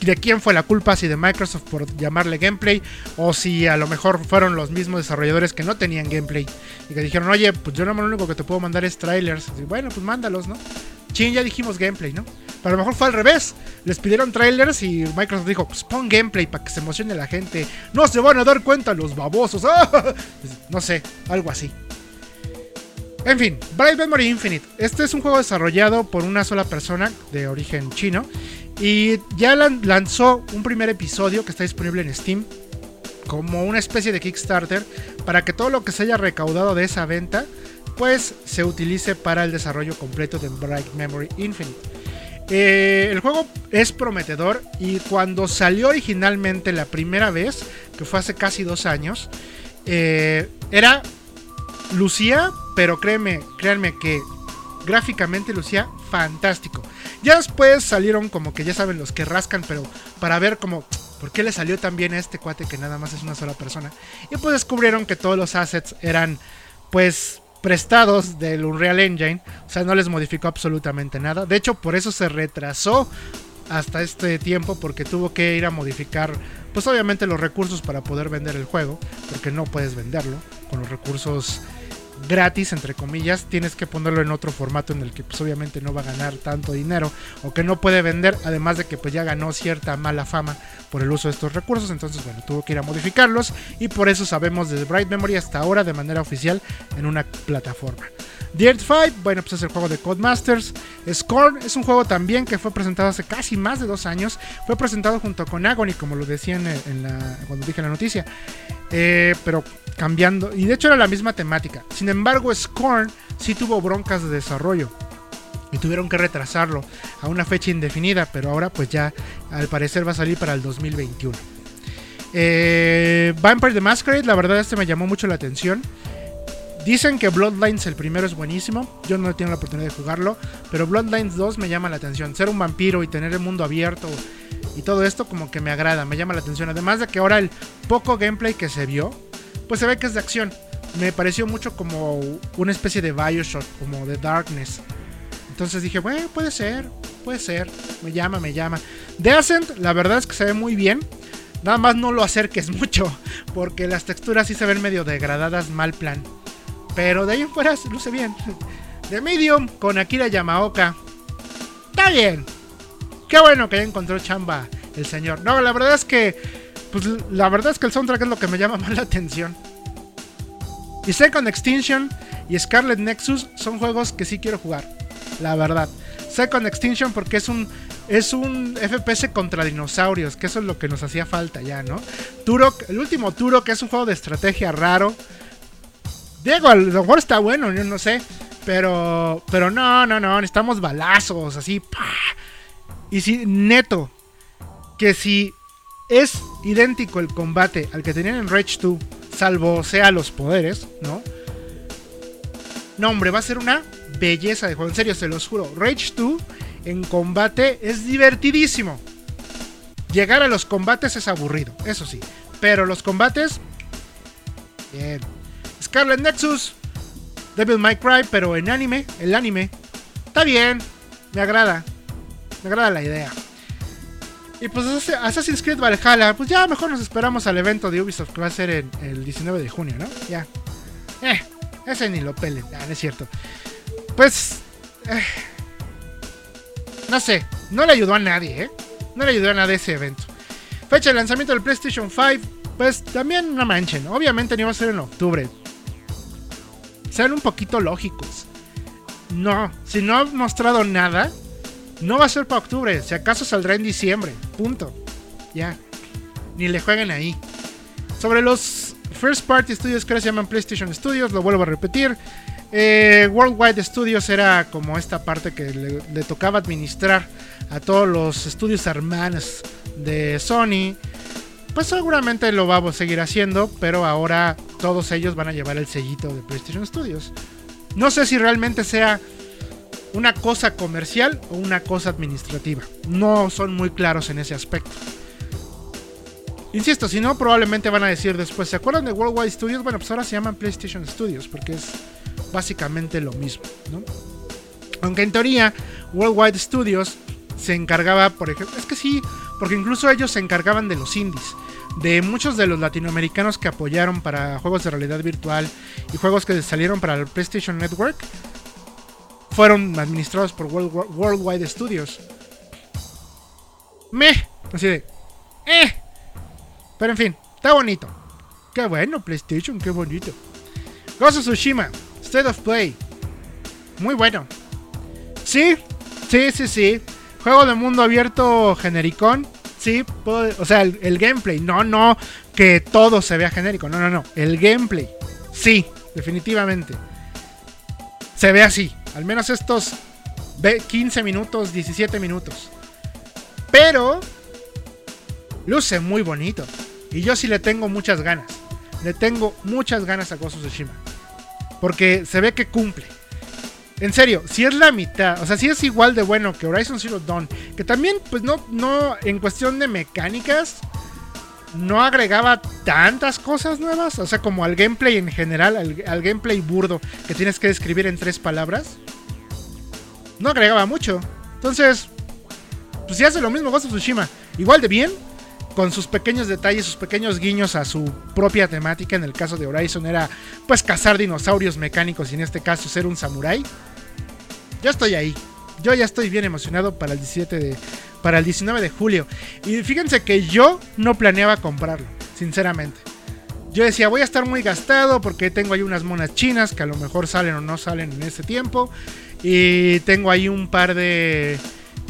de quién fue la culpa, si de Microsoft por llamarle gameplay, o si a lo mejor fueron los mismos desarrolladores que no tenían gameplay y que dijeron, oye, pues yo no lo único que te puedo mandar es trailers. Bueno, pues mándalos, ¿no? Chin, ya dijimos gameplay, ¿no? Pero a lo mejor fue al revés. Les pidieron trailers y Microsoft dijo, pues pon gameplay para que se emocione la gente. No se van a dar cuenta los babosos. ¡Ah! No sé, algo así. En fin, Bright Memory Infinite. Este es un juego desarrollado por una sola persona de origen chino. Y ya lanzó un primer episodio que está disponible en Steam. Como una especie de Kickstarter. Para que todo lo que se haya recaudado de esa venta. Pues se utilice para el desarrollo completo de Bright Memory Infinite. Eh, el juego es prometedor y cuando salió originalmente la primera vez, que fue hace casi dos años, eh, era lucía, pero créeme, créanme que gráficamente lucía fantástico. Ya después salieron como que ya saben los que rascan, pero para ver como por qué le salió tan bien a este cuate que nada más es una sola persona. Y pues descubrieron que todos los assets eran pues prestados del Unreal Engine. O sea, no les modificó absolutamente nada. De hecho, por eso se retrasó hasta este tiempo porque tuvo que ir a modificar, pues obviamente los recursos para poder vender el juego, porque no puedes venderlo con los recursos gratis, entre comillas, tienes que ponerlo en otro formato en el que pues obviamente no va a ganar tanto dinero o que no puede vender, además de que pues ya ganó cierta mala fama por el uso de estos recursos, entonces bueno, tuvo que ir a modificarlos y por eso sabemos desde Bright Memory hasta ahora de manera oficial en una plataforma. Dirt 5, bueno, pues es el juego de Codemasters. Scorn es un juego también que fue presentado hace casi más de dos años. Fue presentado junto con Agony, como lo decían cuando dije la noticia. Eh, pero cambiando. Y de hecho era la misma temática. Sin embargo, Scorn sí tuvo broncas de desarrollo. Y tuvieron que retrasarlo a una fecha indefinida. Pero ahora pues ya al parecer va a salir para el 2021. Eh, Vampire the Masquerade, la verdad este me llamó mucho la atención. Dicen que Bloodlines el primero es buenísimo. Yo no he tenido la oportunidad de jugarlo. Pero Bloodlines 2 me llama la atención. Ser un vampiro y tener el mundo abierto y todo esto como que me agrada, me llama la atención. Además de que ahora el poco gameplay que se vio, pues se ve que es de acción. Me pareció mucho como una especie de Bioshock, como de Darkness. Entonces dije, bueno, puede ser, puede ser. Me llama, me llama. The Ascent, la verdad es que se ve muy bien. Nada más no lo acerques mucho, porque las texturas sí se ven medio degradadas, mal plan. Pero de ahí en fuera luce bien. De Medium con Akira Yamaoka. Está bien. Qué bueno que ya encontró chamba el señor. No, la verdad es que. Pues la verdad es que el soundtrack es lo que me llama más la atención. Y Second Extinction y Scarlet Nexus son juegos que sí quiero jugar. La verdad. Second Extinction porque es un. Es un FPS contra dinosaurios, que eso es lo que nos hacía falta ya, ¿no? Turok, el último Turok, es un juego de estrategia raro, Diego, a lo mejor está bueno, yo no sé. Pero, pero no, no, no, necesitamos balazos, así. Y si, neto, que si es idéntico el combate al que tenían en Rage 2, salvo sea los poderes, ¿no? No, hombre, va a ser una belleza de juego. En serio, se los juro. Rage 2 en combate es divertidísimo. Llegar a los combates es aburrido, eso sí. Pero los combates. Bien. Scarlet Nexus, Devil May Cry, pero en anime, el anime. Está bien, me agrada. Me agrada la idea. Y pues Assassin's Creed Valhalla, pues ya mejor nos esperamos al evento de Ubisoft que va a ser en, el 19 de junio, ¿no? Ya. Eh, ese ni lo pelen, no es cierto. Pues... Eh, no sé, no le ayudó a nadie, ¿eh? No le ayudó a nadie ese evento. Fecha de lanzamiento del PlayStation 5, pues también no manchen. Obviamente no iba a ser en octubre sean un poquito lógicos. No, si no ha mostrado nada, no va a ser para octubre. Si acaso saldrá en diciembre. Punto. Ya. Ni le jueguen ahí. Sobre los First Party Studios que ahora se llaman PlayStation Studios, lo vuelvo a repetir. Eh, Worldwide Studios era como esta parte que le, tocaba administrar a todos los estudios hermanos de Sony. Pues seguramente lo va a seguir haciendo, pero ahora todos ellos van a llevar el sellito de PlayStation Studios. No sé si realmente sea una cosa comercial o una cosa administrativa. No son muy claros en ese aspecto. Insisto, si no, probablemente van a decir después, ¿se acuerdan de Worldwide Studios? Bueno, pues ahora se llaman PlayStation Studios porque es básicamente lo mismo, Aunque en teoría, Worldwide Studios se encargaba, por ejemplo, es que sí, porque incluso ellos se encargaban de los indies de muchos de los latinoamericanos que apoyaron para juegos de realidad virtual y juegos que salieron para el PlayStation Network fueron administrados por Worldwide Studios. Me, así de, eh. Pero en fin, está bonito. Qué bueno, PlayStation, qué bonito. Ghost of Tsushima, State of Play. muy bueno. Sí, sí, sí, sí. Juego de mundo abierto genericón. Sí, o sea, el, gameplay. No, no, que todo se vea genérico. No, no, no. El gameplay. Sí, definitivamente. Se ve así. Al menos estos 15 minutos, 17 minutos. Pero luce muy bonito. Y yo sí le tengo muchas ganas. Le tengo muchas ganas a Ghost of Tsushima. Porque se ve que cumple. En serio, si es la mitad, o sea, si es igual de bueno que Horizon Zero Dawn, que también, pues no, no, en cuestión de mecánicas, no agregaba tantas cosas nuevas, o sea, como al gameplay en general, al, gameplay burdo que tienes que describir en tres palabras, no agregaba mucho. Entonces, pues si hace lo mismo Ghost of Tsushima, igual de bien, con sus pequeños detalles, sus pequeños guiños a su propia temática. En el caso de Horizon era pues cazar dinosaurios mecánicos y en este caso ser un samurái. Yo estoy ahí. Yo ya estoy bien emocionado para el 17 de para el 19 de julio. Y fíjense que yo no planeaba comprarlo, sinceramente. Yo decía, voy a estar muy gastado porque tengo ahí unas monas chinas que a lo mejor salen o no salen en ese tiempo. Y tengo ahí un par de...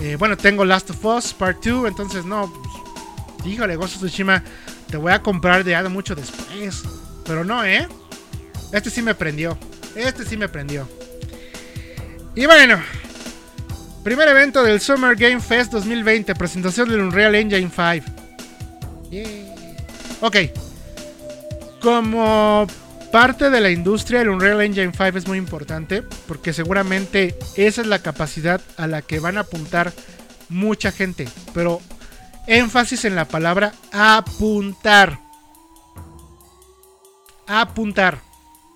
Eh, bueno, tengo Last of Us Part 2, entonces no, híjole, Ghost of Tsushima, te voy a comprar de algo mucho después. Pero no, ¿eh? Este sí me prendió. Este sí me prendió. Y bueno, primer evento del Summer Game Fest 2020, presentación del Unreal Engine 5. Ok. Como parte de la industria, el Unreal Engine 5 es muy importante porque seguramente esa es la capacidad a la que van a apuntar mucha gente. Pero énfasis en la palabra apuntar. Apuntar.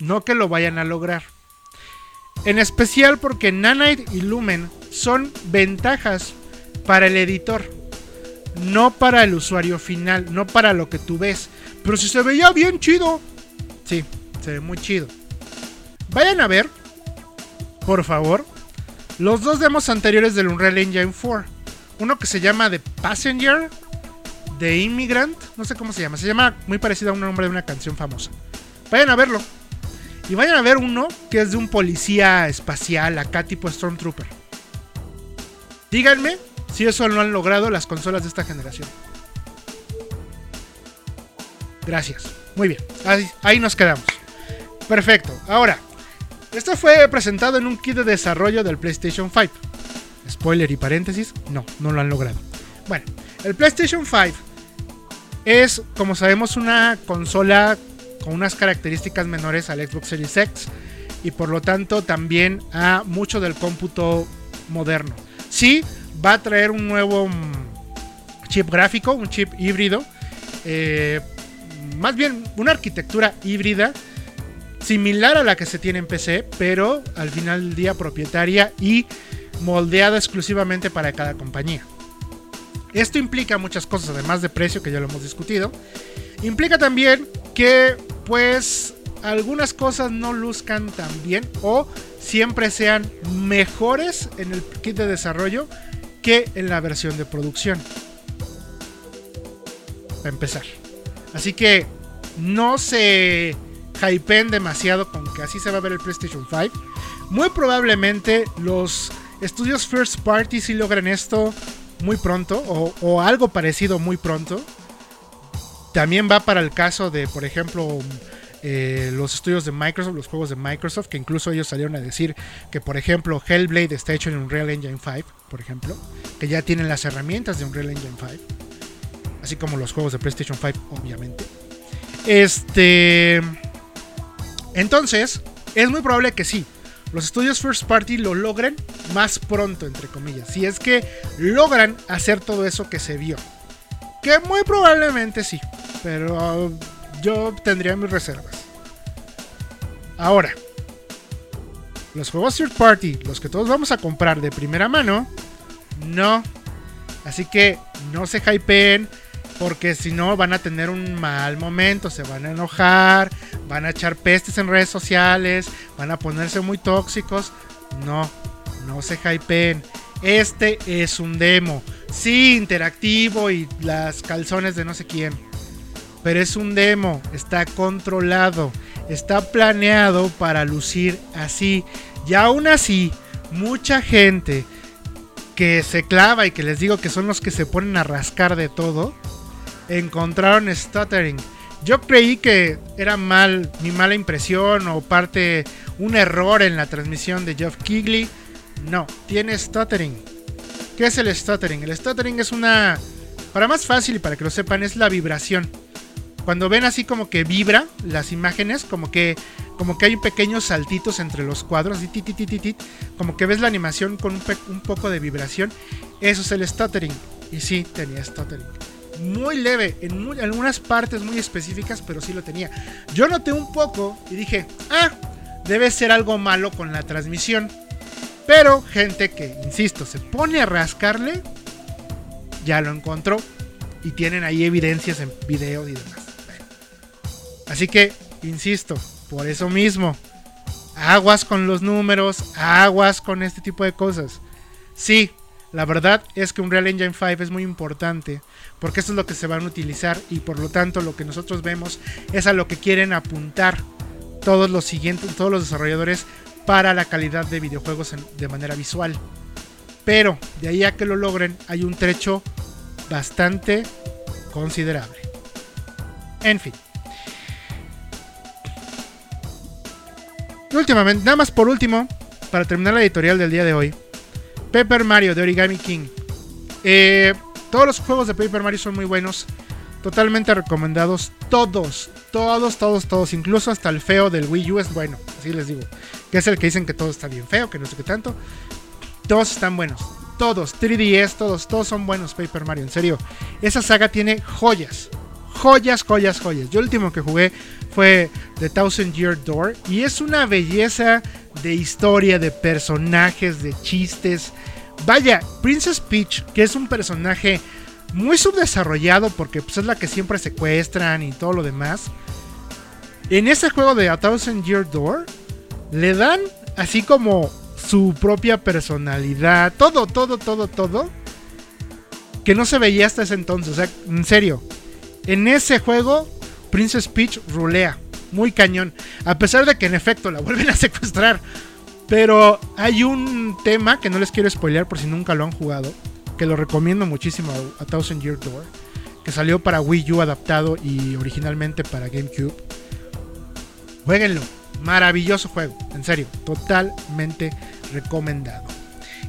No que lo vayan a lograr. En especial porque Nanite y Lumen son ventajas para el editor. No para el usuario final, no para lo que tú ves. Pero si se veía bien chido. Sí, se ve muy chido. Vayan a ver, por favor, los dos demos anteriores del Unreal Engine 4 uno que se llama The Passenger, The Immigrant, no sé cómo se llama, se llama muy parecido a un nombre de una canción famosa. Vayan a verlo. Y vayan a ver uno que es de un policía espacial, acá tipo Stormtrooper. Díganme si eso lo han logrado las consolas de esta generación. Gracias. Muy bien. Ahí, ahí nos quedamos. Perfecto. Ahora, esto fue presentado en un kit de desarrollo del PlayStation 5. Spoiler y paréntesis, no, no lo han logrado. Bueno, el PlayStation 5 es, como sabemos, una consola con unas características menores al Xbox Series X y por lo tanto también a mucho del cómputo moderno. Sí, va a traer un nuevo mm, chip gráfico, un chip híbrido, eh, más bien una arquitectura híbrida similar a la que se tiene en PC, pero al final del día propietaria y moldeada exclusivamente para cada compañía. Esto implica muchas cosas, además de precio, que ya lo hemos discutido. Implica también que, pues, algunas cosas no luzcan tan bien o siempre sean mejores en el kit de desarrollo que en la versión de producción. Para empezar. Así que no se hypeen demasiado con que así se va a ver el PlayStation 5. Muy probablemente los Estudios First Party si logran esto muy pronto o, algo parecido muy pronto. También va para el caso de, por ejemplo, eh, los estudios de Microsoft, los juegos de Microsoft, que incluso ellos salieron a decir que, por ejemplo, Hellblade está hecho en Unreal Engine 5, por ejemplo, que ya tienen las herramientas de Unreal Engine 5, así como los juegos de PlayStation 5, obviamente. Este. Entonces, es muy probable que sí, los estudios first party lo logren más pronto, entre comillas. Si es que logran hacer todo eso que se vio. Que muy probablemente sí. Pero yo tendría mis reservas. Ahora, los juegos third party, los que todos vamos a comprar de primera mano, no. Así que no se hypeen porque si no van a tener un mal momento, se van a enojar, van a echar pestes en redes sociales, van a ponerse muy tóxicos. No, no se hypeen. Este es un demo. Sí, interactivo y las calzones de no sé quién. Pero es un demo, está controlado, está planeado para lucir así. Y aún así, mucha gente que se clava y que les digo que son los que se ponen a rascar de todo, encontraron stuttering. Yo creí que era mal, mi mala impresión o parte, un error en la transmisión de Jeff Kigley. No, tiene stuttering. ¿Qué es el stuttering? El stuttering es una, para más fácil y para que lo sepan, es la vibración. Cuando ven así como que vibra las imágenes, como que, como que hay pequeños saltitos entre los cuadros, como que ves la animación con un, un poco de vibración, eso es el stuttering. Y sí, tenía stuttering muy leve, en, algunas partes muy específicas, pero sí lo tenía. Yo noté un poco y dije, ah, debe ser algo malo con la transmisión. Pero gente que, insisto, se pone a rascarle, ya lo encontró. Y tienen ahí evidencias en video y demás. Así que, insisto, por eso mismo, aguas con los números, aguas con este tipo de cosas. Sí, la verdad es que un Real Engine 5 es muy importante porque eso es lo que se van a utilizar y por lo tanto lo que nosotros vemos es a lo que quieren apuntar todos los siguientes, todos los desarrolladores para la calidad de videojuegos de manera visual. Pero de ahí a que lo logren hay un trecho bastante considerable. En fin. últimamente, nada más por último, para terminar la editorial del día de hoy, Paper Mario de Origami King. Eh, todos los juegos de Paper Mario son muy buenos. Totalmente recomendados. Todos, todos, todos, todos. Incluso hasta el feo del Wii U es bueno. Así les digo. Que es el que dicen que todo está bien feo, que no sé qué tanto. Todos están buenos. Todos. 3DS, todos, todos son buenos Paper Mario. En serio. Esa saga tiene joyas. Joyas, joyas, joyas. Yo el último que jugué fue The Thousand Year Door. Y es una belleza de historia, de personajes, de chistes. Vaya, Princess Peach, que es un personaje muy subdesarrollado porque pues, es la que siempre secuestran y todo lo demás. En ese juego de A Thousand Year Door, le dan así como su propia personalidad, todo, todo, todo, todo, que no se veía hasta ese entonces. O sea, en serio, en ese juego, Princess Peach rulea muy cañón. A pesar de que en efecto la vuelven a secuestrar. Pero hay un tema que no les quiero spoilear por si nunca lo han jugado. Que lo recomiendo muchísimo a Thousand Year Door. Que salió para Wii U adaptado y originalmente para GameCube. Jueguenlo. Maravilloso juego. En serio. Totalmente recomendado.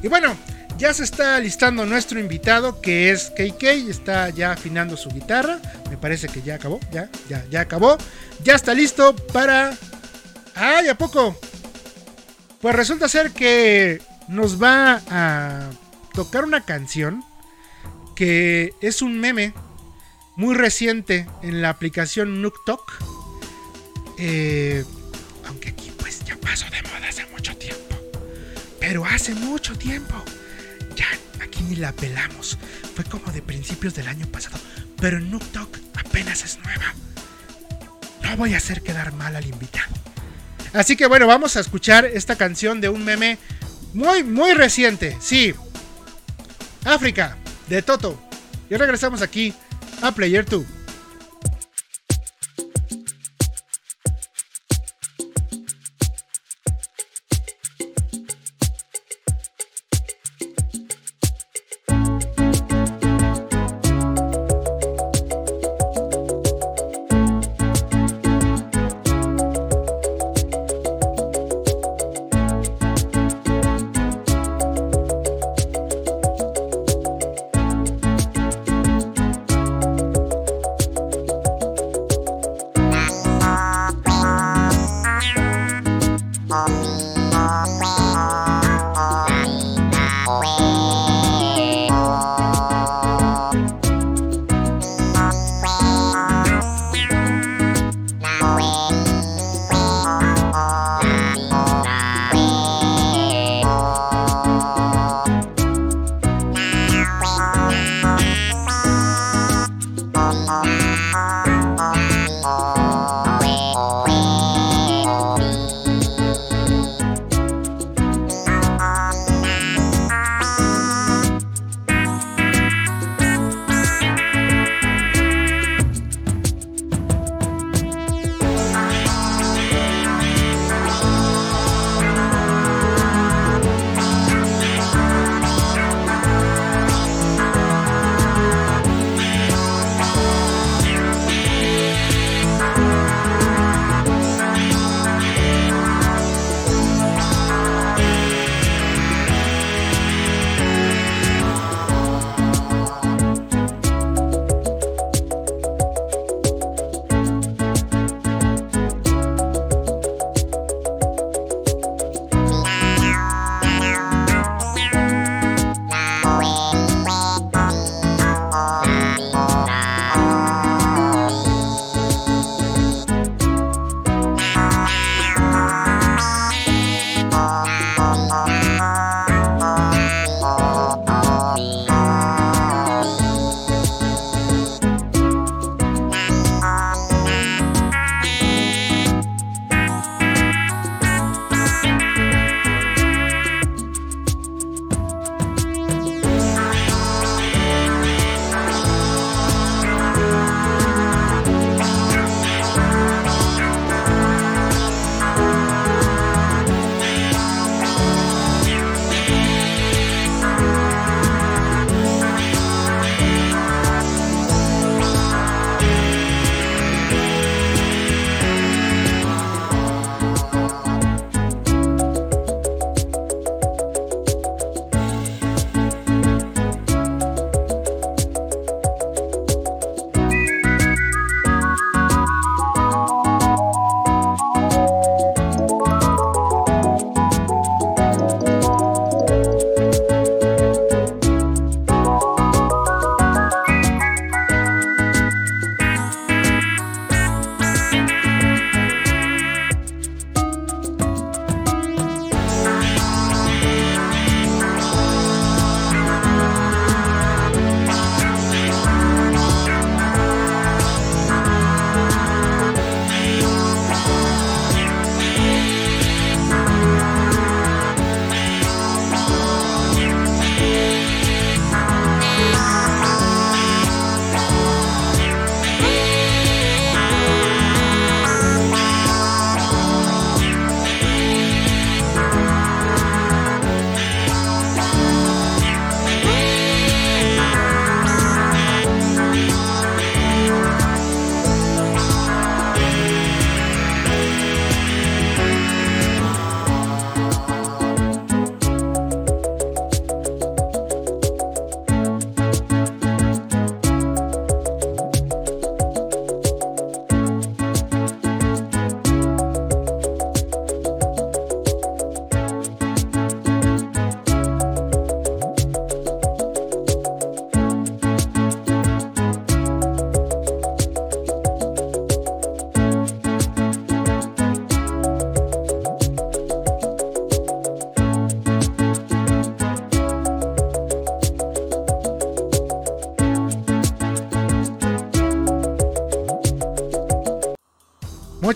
Y bueno, ya se está listando nuestro invitado que es KK, está ya afinando su guitarra, me parece que ya acabó, ya, ya, ya acabó, ya está listo para... ¡Ay, a poco! Pues resulta ser que nos va a tocar una canción que es un meme muy reciente en la aplicación NukTok. Eh, aunque aquí pues ya pasó de moda hace mucho tiempo. Pero hace mucho tiempo ya aquí ni la pelamos. Fue como de principios del año pasado. Pero Talk apenas es nueva. No voy a hacer quedar mal al invitado. Así que bueno, vamos a escuchar esta canción de un meme muy, muy reciente. Sí. África, de Toto. Y regresamos aquí a Player 2. Bye.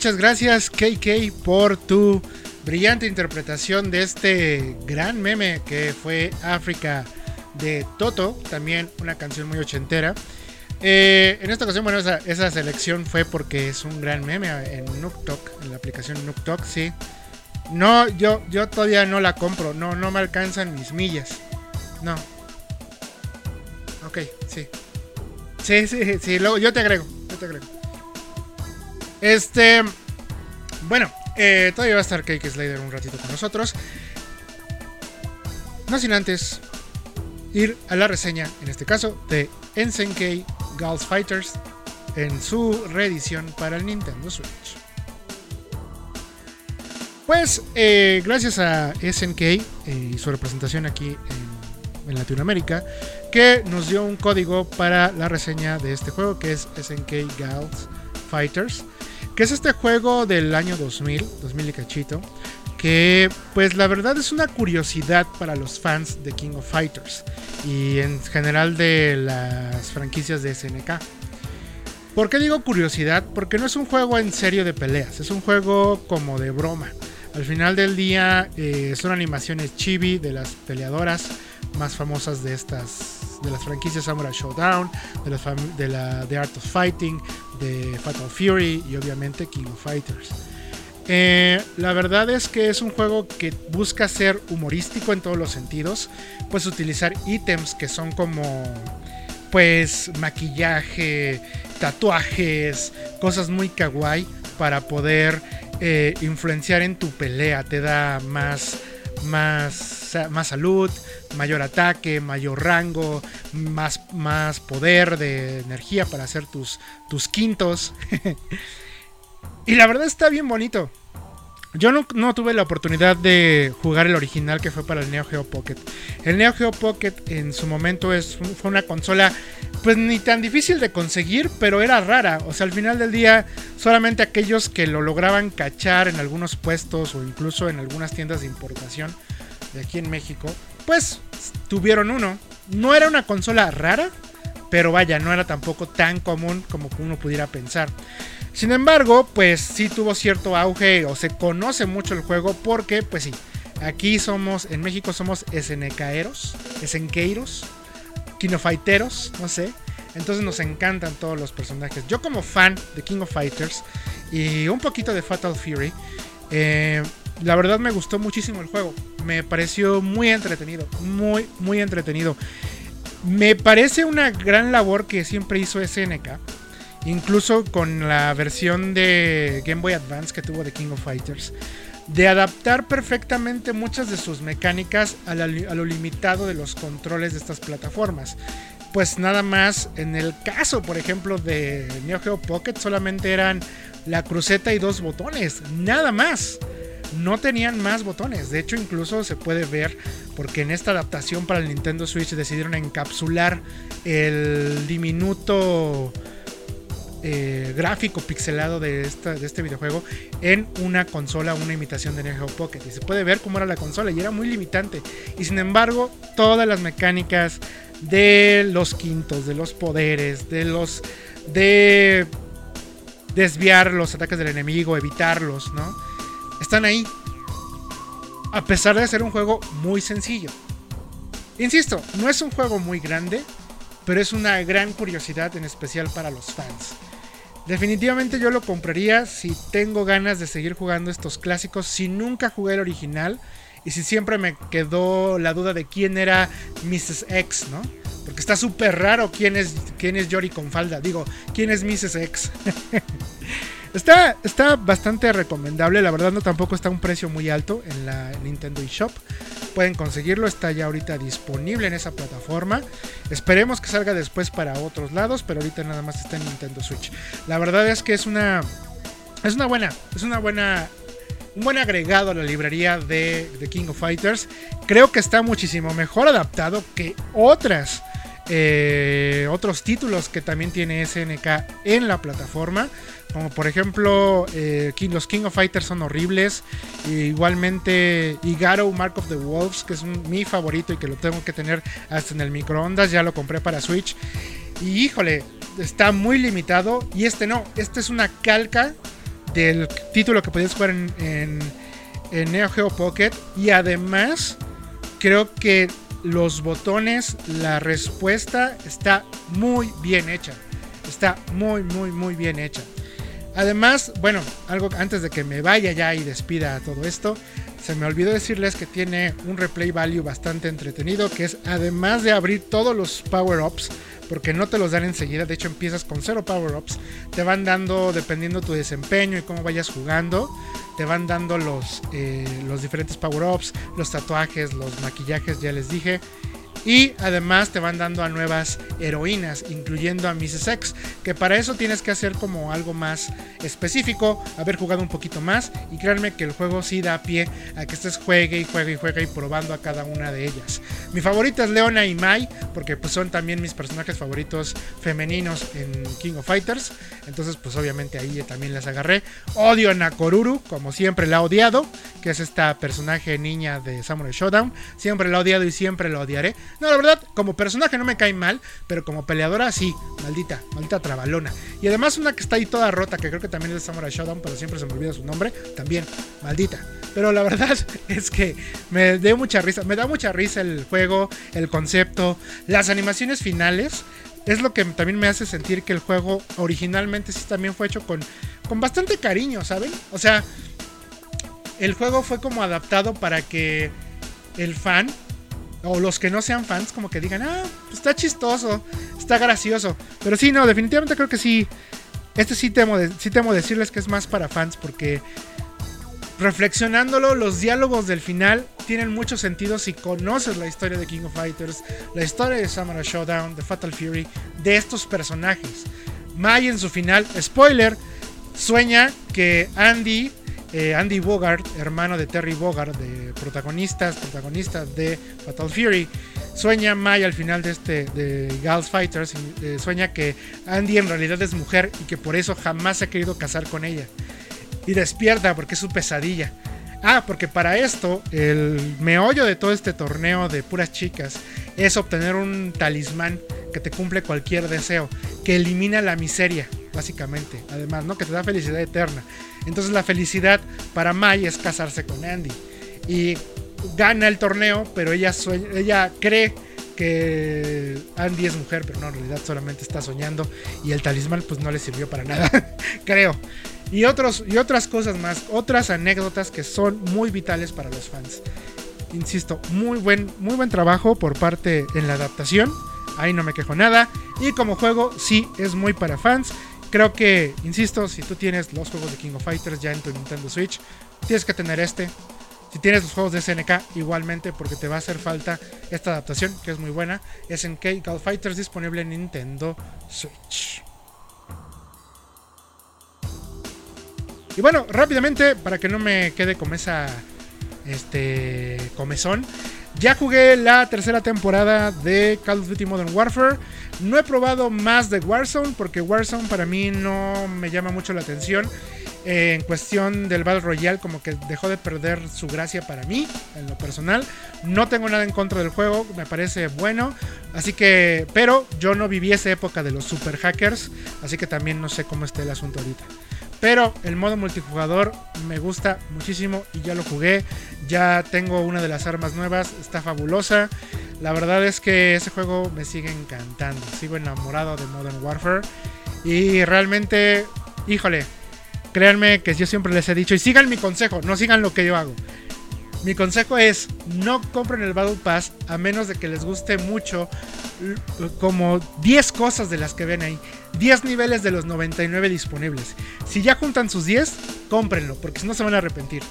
Muchas gracias KK por tu brillante interpretación de este gran meme que fue África de Toto, también una canción muy ochentera. Eh, en esta ocasión, bueno, esa, selección fue porque es un gran meme en Nuktok, en la aplicación Nuktok, sí. No, yo, yo todavía no la compro, no, no me alcanzan mis millas. No. Ok, sí. Sí, sí, sí, yo te agrego, yo te agrego. Este, bueno, eh, todavía va a estar Cake Slayer un ratito con nosotros. No sin antes ir a la reseña, en este caso, de Ensenkei Girls Fighters en su reedición para el Nintendo Switch. Pues eh, gracias a SNK eh, y su representación aquí en, Latinoamérica, que nos dio un código para la reseña de este juego, que es SNK Girls Fighters, que es este juego del año 2000, 2000 y cachito, que pues la verdad es una curiosidad para los fans de King of Fighters y en general de las franquicias de SNK. ¿Por qué digo curiosidad? Porque no es un juego en serio de peleas, es un juego como de broma. Al final del día eh, son animaciones chibi de las peleadoras más famosas de estas de las franquicias Samurai Showdown, de, de la The Art of Fighting, de Fatal Fury y obviamente King of Fighters. Eh, la verdad es que es un juego que busca ser humorístico en todos los sentidos. Puedes utilizar ítems que son como, pues, maquillaje, tatuajes, cosas muy kawaii para poder eh, influenciar en tu pelea. Te da más, más, más salud, mayor ataque, mayor rango, más, más poder de energía para hacer tus, tus quintos. Y la verdad está bien bonito. Yo no, tuve la oportunidad de jugar el original que fue para el Neo Geo Pocket. El Neo Geo Pocket en su momento es, fue una consola pues ni tan difícil de conseguir, pero era rara. O sea, al final del día solamente aquellos que lo lograban cachar en algunos puestos o incluso en algunas tiendas de importación de aquí en México, pues tuvieron uno. No era una consola rara, pero vaya, no era tampoco tan común como uno pudiera pensar. Sin embargo, pues sí tuvo cierto auge o se conoce mucho el juego porque, pues sí, aquí somos, en México somos SNKeros, SNKeros, Kinofighteros, no sé. Entonces nos encantan todos los personajes. Yo como fan de King of Fighters y un poquito de Fatal Fury, eh, la verdad me gustó muchísimo el juego. Me pareció muy entretenido, muy, muy entretenido. Me parece una gran labor que siempre hizo SNK incluso con la versión de Game Boy Advance que tuvo de King of Fighters, de adaptar perfectamente muchas de sus mecánicas a, lo limitado de los controles de estas plataformas. Pues nada más, en el caso, por ejemplo, de Neo Geo Pocket, solamente eran la cruceta y dos botones, nada más. No tenían más botones. De hecho, incluso se puede ver porque en esta adaptación para el Nintendo Switch decidieron encapsular el diminuto eh, gráfico pixelado de, este videojuego en una consola, una imitación de Neo Pocket. Y se puede ver cómo era la consola y era muy limitante. Y sin embargo, todas las mecánicas de los quintos, de los poderes, de los. de desviar los ataques del enemigo, evitarlos, ¿no? Están ahí. A pesar de ser un juego muy sencillo. Insisto, no es un juego muy grande, pero es una gran curiosidad en especial para los fans. Definitivamente yo lo compraría si tengo ganas de seguir jugando estos clásicos, si nunca jugué el original y si siempre me quedó la duda de quién era Mrs. X, ¿no? Porque está súper raro quién es, quién es Yori con falda. Digo, quién es Mrs. X. está, está bastante recomendable, la verdad no tampoco está a un precio muy alto en la Nintendo eShop pueden conseguirlo, está ya ahorita disponible en esa plataforma. Esperemos que salga después para otros lados, pero ahorita nada más está en Nintendo Switch. La verdad es que es una es una buena, es una buena un buen agregado a la librería de, de King of Fighters. Creo que está muchísimo mejor adaptado que otras eh, otros títulos que también tiene SNK en la plataforma. Como por ejemplo, eh, los King of Fighters son horribles. igualmente, Igaro Mark of the Wolves, que es mi favorito y que lo tengo que tener hasta en el microondas. Ya lo compré para Switch. Y híjole, está muy limitado. Y este no, este es una calca del título que podías jugar en Neo Geo Pocket. Y además, creo que los botones, la respuesta está muy bien hecha. Está muy, muy, muy bien hecha. Además, bueno, algo antes de que me vaya ya y despida todo esto, se me olvidó decirles que tiene un replay value bastante entretenido, que es además de abrir todos los power-ups, porque no te los dan enseguida, de hecho empiezas con cero power-ups, te van dando, dependiendo tu desempeño y cómo vayas jugando, te van dando los, eh, los diferentes power-ups, los tatuajes, los maquillajes, ya les dije. Y además te van dando a nuevas heroínas, incluyendo a Mrs. X, que para eso tienes que hacer como algo más específico, haber jugado un poquito más. Y créanme que el juego sí da pie a que estés juegue y juegue y juegue y probando a cada una de ellas. Mi favorita es Leona y Mai, porque pues son también mis personajes favoritos femeninos en King of Fighters. Entonces pues obviamente ahí también las agarré. Odio a Nakoruru, como siempre la he odiado, que es esta personaje niña de Samurai Showdown. Siempre la he odiado y siempre la odiaré. No, la verdad, como personaje no me cae mal, pero como peleadora sí, maldita, maldita trabalona. Y además una que está ahí toda rota, que creo que también es de Samurai Showdown, pero siempre se me olvida su nombre, también, maldita. Pero la verdad es que me da mucha risa, me da mucha risa el juego, el concepto, las animaciones finales. Es lo que también me hace sentir que el juego originalmente sí también fue hecho con, con bastante cariño, ¿saben? O sea, el juego fue como adaptado para que el fan o los que no sean fans como que digan, ah, está chistoso, está gracioso. Pero sí, no, definitivamente creo que sí. Este sí temo, de, sí decirles que es más para fans porque reflexionándolo, los diálogos del final tienen mucho sentido si conoces la historia de King of Fighters, la historia de Samurai Showdown, de Fatal Fury, de estos personajes. Mai en su final, spoiler, sueña que Andy eh, Andy Bogart, hermano de Terry Bogart, de protagonistas, de Fatal Fury, sueña Mai al final de este de Gals Fighters, eh, sueña que Andy en realidad es mujer y que por eso jamás se ha querido casar con ella. Y despierta porque es su pesadilla. Ah, porque para esto el meollo de todo este torneo de puras chicas es obtener un talismán que te cumple cualquier deseo, que elimina la miseria, básicamente. Además, ¿no? Que te da felicidad eterna. Entonces la felicidad para Mai es casarse con Andy. Y gana el torneo, pero ella, ella cree que Andy es mujer, pero no, en realidad solamente está soñando. Y el talismán pues no le sirvió para nada, creo. Y, otros, y otras cosas más, otras anécdotas que son muy vitales para los fans. Insisto, muy buen, muy buen trabajo por parte en la adaptación. Ahí no me quejo nada. Y como juego, sí, es muy para fans. Creo que, insisto, si tú tienes los juegos de King of Fighters ya en tu Nintendo Switch, tienes que tener este. Si tienes los juegos de SNK, igualmente, porque te va a hacer falta esta adaptación, que es muy buena. SNK Call Fighters disponible en Nintendo Switch. Y bueno, rápidamente, para que no me quede con esa este comezón. Ya jugué la tercera temporada de Call of Duty Modern Warfare. No he probado más de Warzone porque Warzone para mí no me llama mucho la atención. En cuestión del Battle Royale como que dejó de perder su gracia para mí, en lo personal. No tengo nada en contra del juego, me parece bueno. Así que, pero yo no viví esa época de los super hackers, así que también no sé cómo está el asunto ahorita. Pero el modo multijugador me gusta muchísimo y ya lo jugué. Ya tengo una de las armas nuevas, está fabulosa. La verdad es que ese juego me sigue encantando. Sigo enamorado de Modern Warfare. Y realmente, híjole, créanme que yo siempre les he dicho, y sigan mi consejo, no sigan lo que yo hago. Mi consejo es, no compren el Battle Pass a menos de que les guste mucho como 10 cosas de las que ven ahí. 10 niveles de los 99 disponibles. Si ya juntan sus 10, cómprenlo, porque si no se van a arrepentir.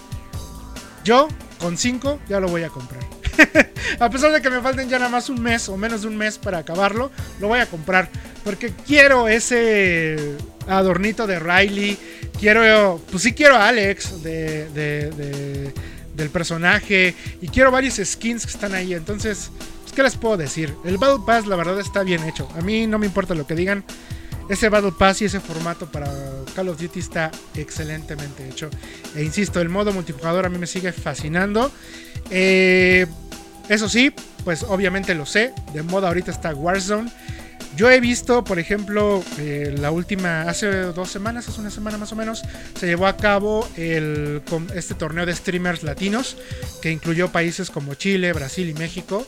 Yo, con 5, ya lo voy a comprar. a pesar de que me falten ya nada más un mes o menos de un mes para acabarlo, lo voy a comprar. Porque quiero ese adornito de Riley. Quiero, pues sí quiero a Alex de, de del personaje y quiero varios skins que están ahí. Entonces, pues, ¿qué les puedo decir? El Battle Pass, la verdad, está bien hecho. A mí no me importa lo que digan. Ese Battle Pass y ese formato para Call of Duty está excelentemente hecho. E insisto, el modo multijugador a mí me sigue fascinando. Eh, eso sí, pues obviamente lo sé. De moda ahorita está Warzone. Yo he visto, por ejemplo, eh, la última, hace dos semanas, hace una semana más o menos, se llevó a cabo el, este torneo de streamers latinos, que incluyó países como Chile, Brasil y México.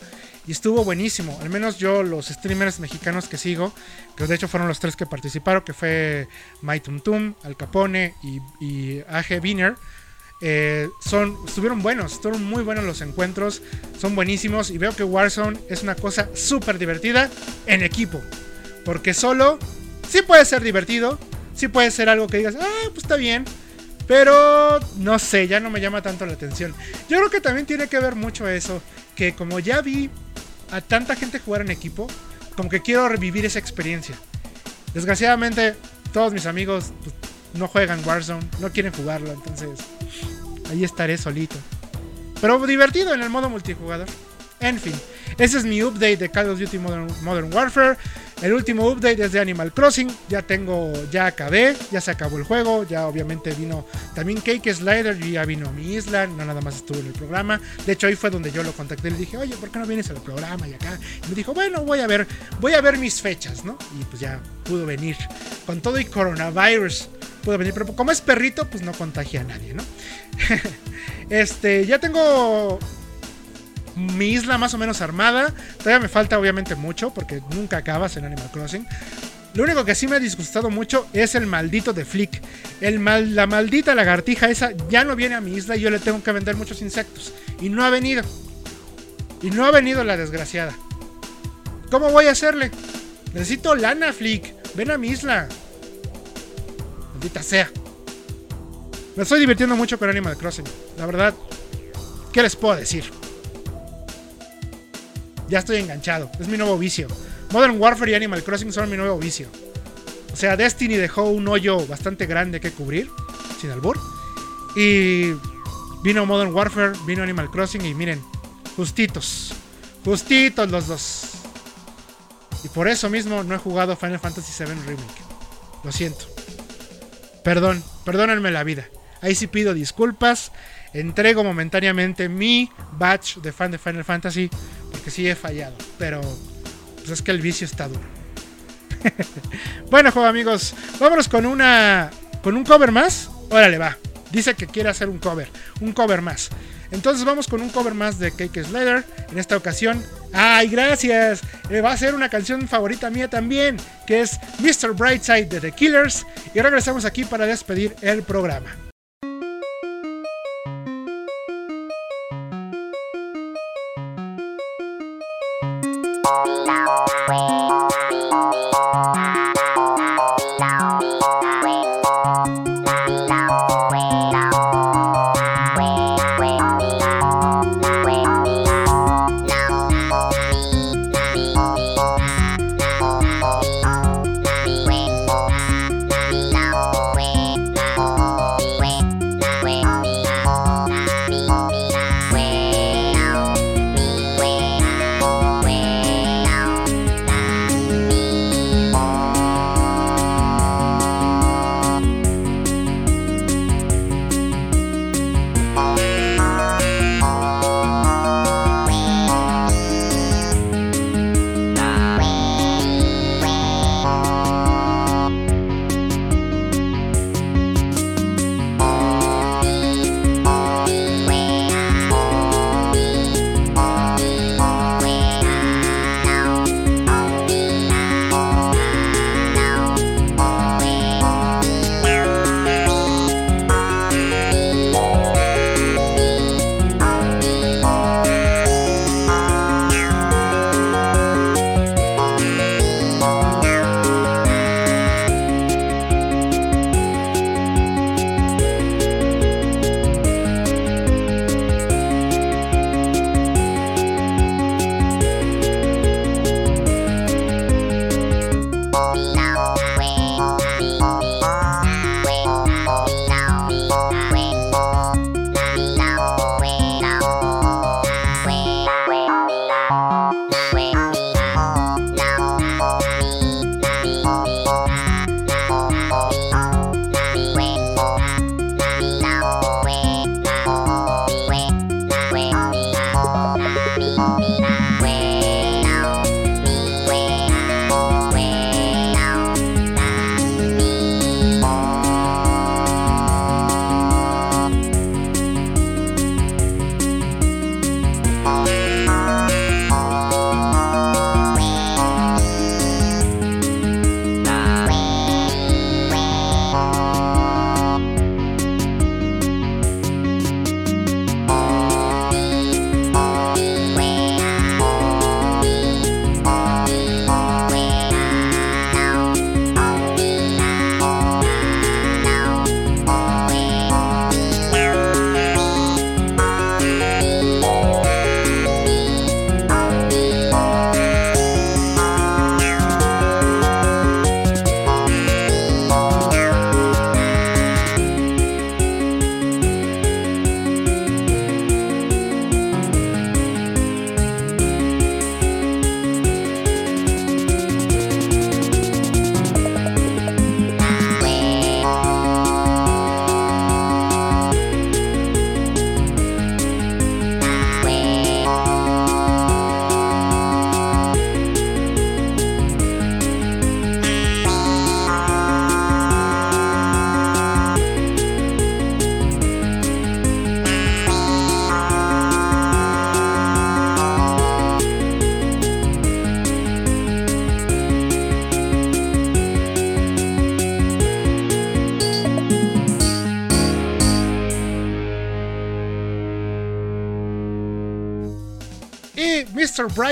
Y estuvo buenísimo. Al menos yo, los streamers mexicanos que sigo, que de hecho fueron los tres que participaron, que fue My Tum Al Capone y, y. Eh, son, estuvieron buenos, estuvieron muy buenos los encuentros, son buenísimos y veo que Warzone es una cosa súper divertida en equipo. Porque solo sí puede ser divertido, sí puede ser algo que digas, ah, pues está bien. Pero no sé, ya no me llama tanto la atención. Yo creo que también tiene que ver mucho eso, que como ya vi a tanta gente jugar en equipo, como que quiero revivir esa experiencia. Desgraciadamente, todos mis amigos pues, no juegan Warzone, no quieren jugarlo, entonces ahí estaré solito. Pero divertido en el modo multijugador. En fin, ese es mi update de Call of Duty Modern, Warfare. El último update es de Animal Crossing. Ya tengo, ya acabé, ya se acabó el juego. Ya obviamente vino también Cake Slider. Ya vino a mi isla. No nada más estuvo en el programa. De hecho, ahí fue donde yo lo contacté. Le dije, oye, ¿por qué no vienes al programa? Y acá. Y me dijo, bueno, voy a ver, voy a ver mis fechas, ¿no? Y pues ya pudo venir. Con todo y coronavirus pudo venir. Pero como es perrito, pues no contagia a nadie, ¿no? este, ya tengo mi isla más o menos armada. Todavía me falta obviamente mucho porque nunca acabas en Animal Crossing. Lo único que sí me ha disgustado mucho es el maldito de Flick. El mal, la maldita lagartija esa ya no viene a mi isla y yo le tengo que vender muchos insectos. Y no ha venido. Y no ha venido la desgraciada. ¿Cómo voy a hacerle? Necesito lana, Flick. Ven a mi isla. Maldita sea. Me estoy divirtiendo mucho con Animal Crossing. La verdad, ¿qué les puedo decir? Ya estoy enganchado. Es mi nuevo vicio. Modern Warfare y Animal Crossing son mi nuevo vicio. O sea, Destiny dejó un hoyo bastante grande que cubrir, sin albur. Y vino Modern Warfare, vino Animal Crossing y miren, justitos. Justitos los dos. Y por eso mismo no he jugado Final Fantasy VII Remake. Lo siento. Perdón, perdónenme la vida. Ahí sí pido disculpas. Entrego momentáneamente mi batch de fan de Final Fantasy. Porque sí he fallado. Pero pues es que el vicio está duro. bueno, juego amigos. Vámonos con una. Con un cover más. Órale, va. Dice que quiere hacer un cover. Un cover más. Entonces vamos con un cover más de Cake Slater. En esta ocasión. ¡Ay, gracias! Eh, va a ser una canción favorita mía también. Que es Mr. Brightside de The Killers. Y regresamos aquí para despedir el programa.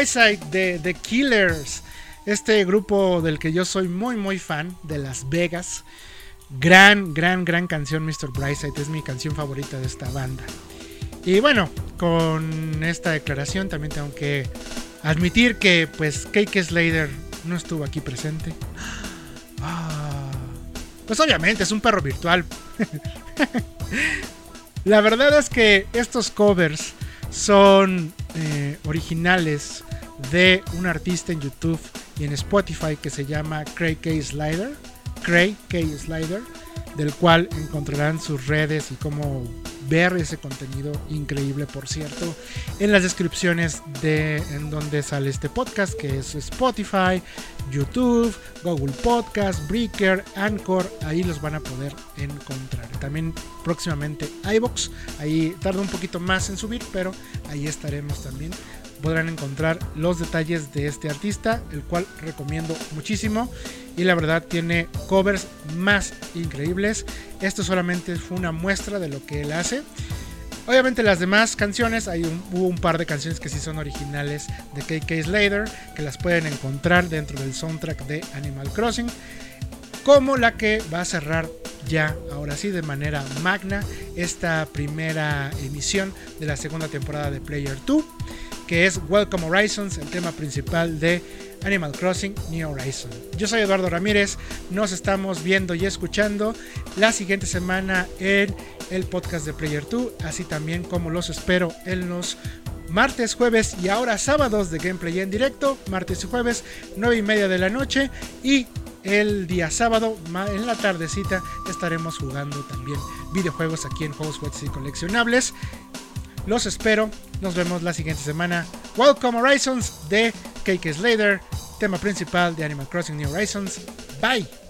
Brightside de The Killers, este grupo del que yo soy muy muy fan, de Las Vegas. Gran, gran, gran canción Mr. Brightside, es mi canción favorita de esta banda. Y bueno, con esta declaración también tengo que admitir que pues Cake Slater no estuvo aquí presente. Ah, pues obviamente es un perro virtual. La verdad es que estos covers son eh, originales de un artista en YouTube y en Spotify que se llama Cray K. Slider. Cray K. Slider, del cual encontrarán sus redes y cómo ver ese contenido increíble, por cierto, en las descripciones de en donde sale este podcast, que es Spotify, YouTube, Google Podcast, Breaker, Anchor, ahí los van a poder encontrar. También próximamente iBox, ahí tarda un poquito más en subir, pero ahí estaremos también. Podrán encontrar los detalles de este artista, el cual recomiendo muchísimo y la verdad tiene covers más increíbles. Esto solamente fue una muestra de lo que él hace. Obviamente las demás canciones, hay un, hubo un par de canciones que sí son originales de KK Slater, que las pueden encontrar dentro del soundtrack de Animal Crossing, como la que va a cerrar ya, ahora sí, de manera magna, esta primera emisión de la segunda temporada de Player 2, que es Welcome Horizons, el tema principal de Animal Crossing New Horizon. Yo soy Eduardo Ramírez, nos estamos viendo y escuchando la siguiente semana en el podcast de Player 2, así también como los espero en los martes, jueves y ahora sábados de gameplay en directo, martes y jueves, 9 y media de la noche y el día sábado en la tardecita estaremos jugando también videojuegos aquí en Juegos Juegos y Coleccionables. Los espero, nos vemos la siguiente semana. Welcome Horizons de Cake Slater, tema principal de Animal Crossing New Horizons. Bye.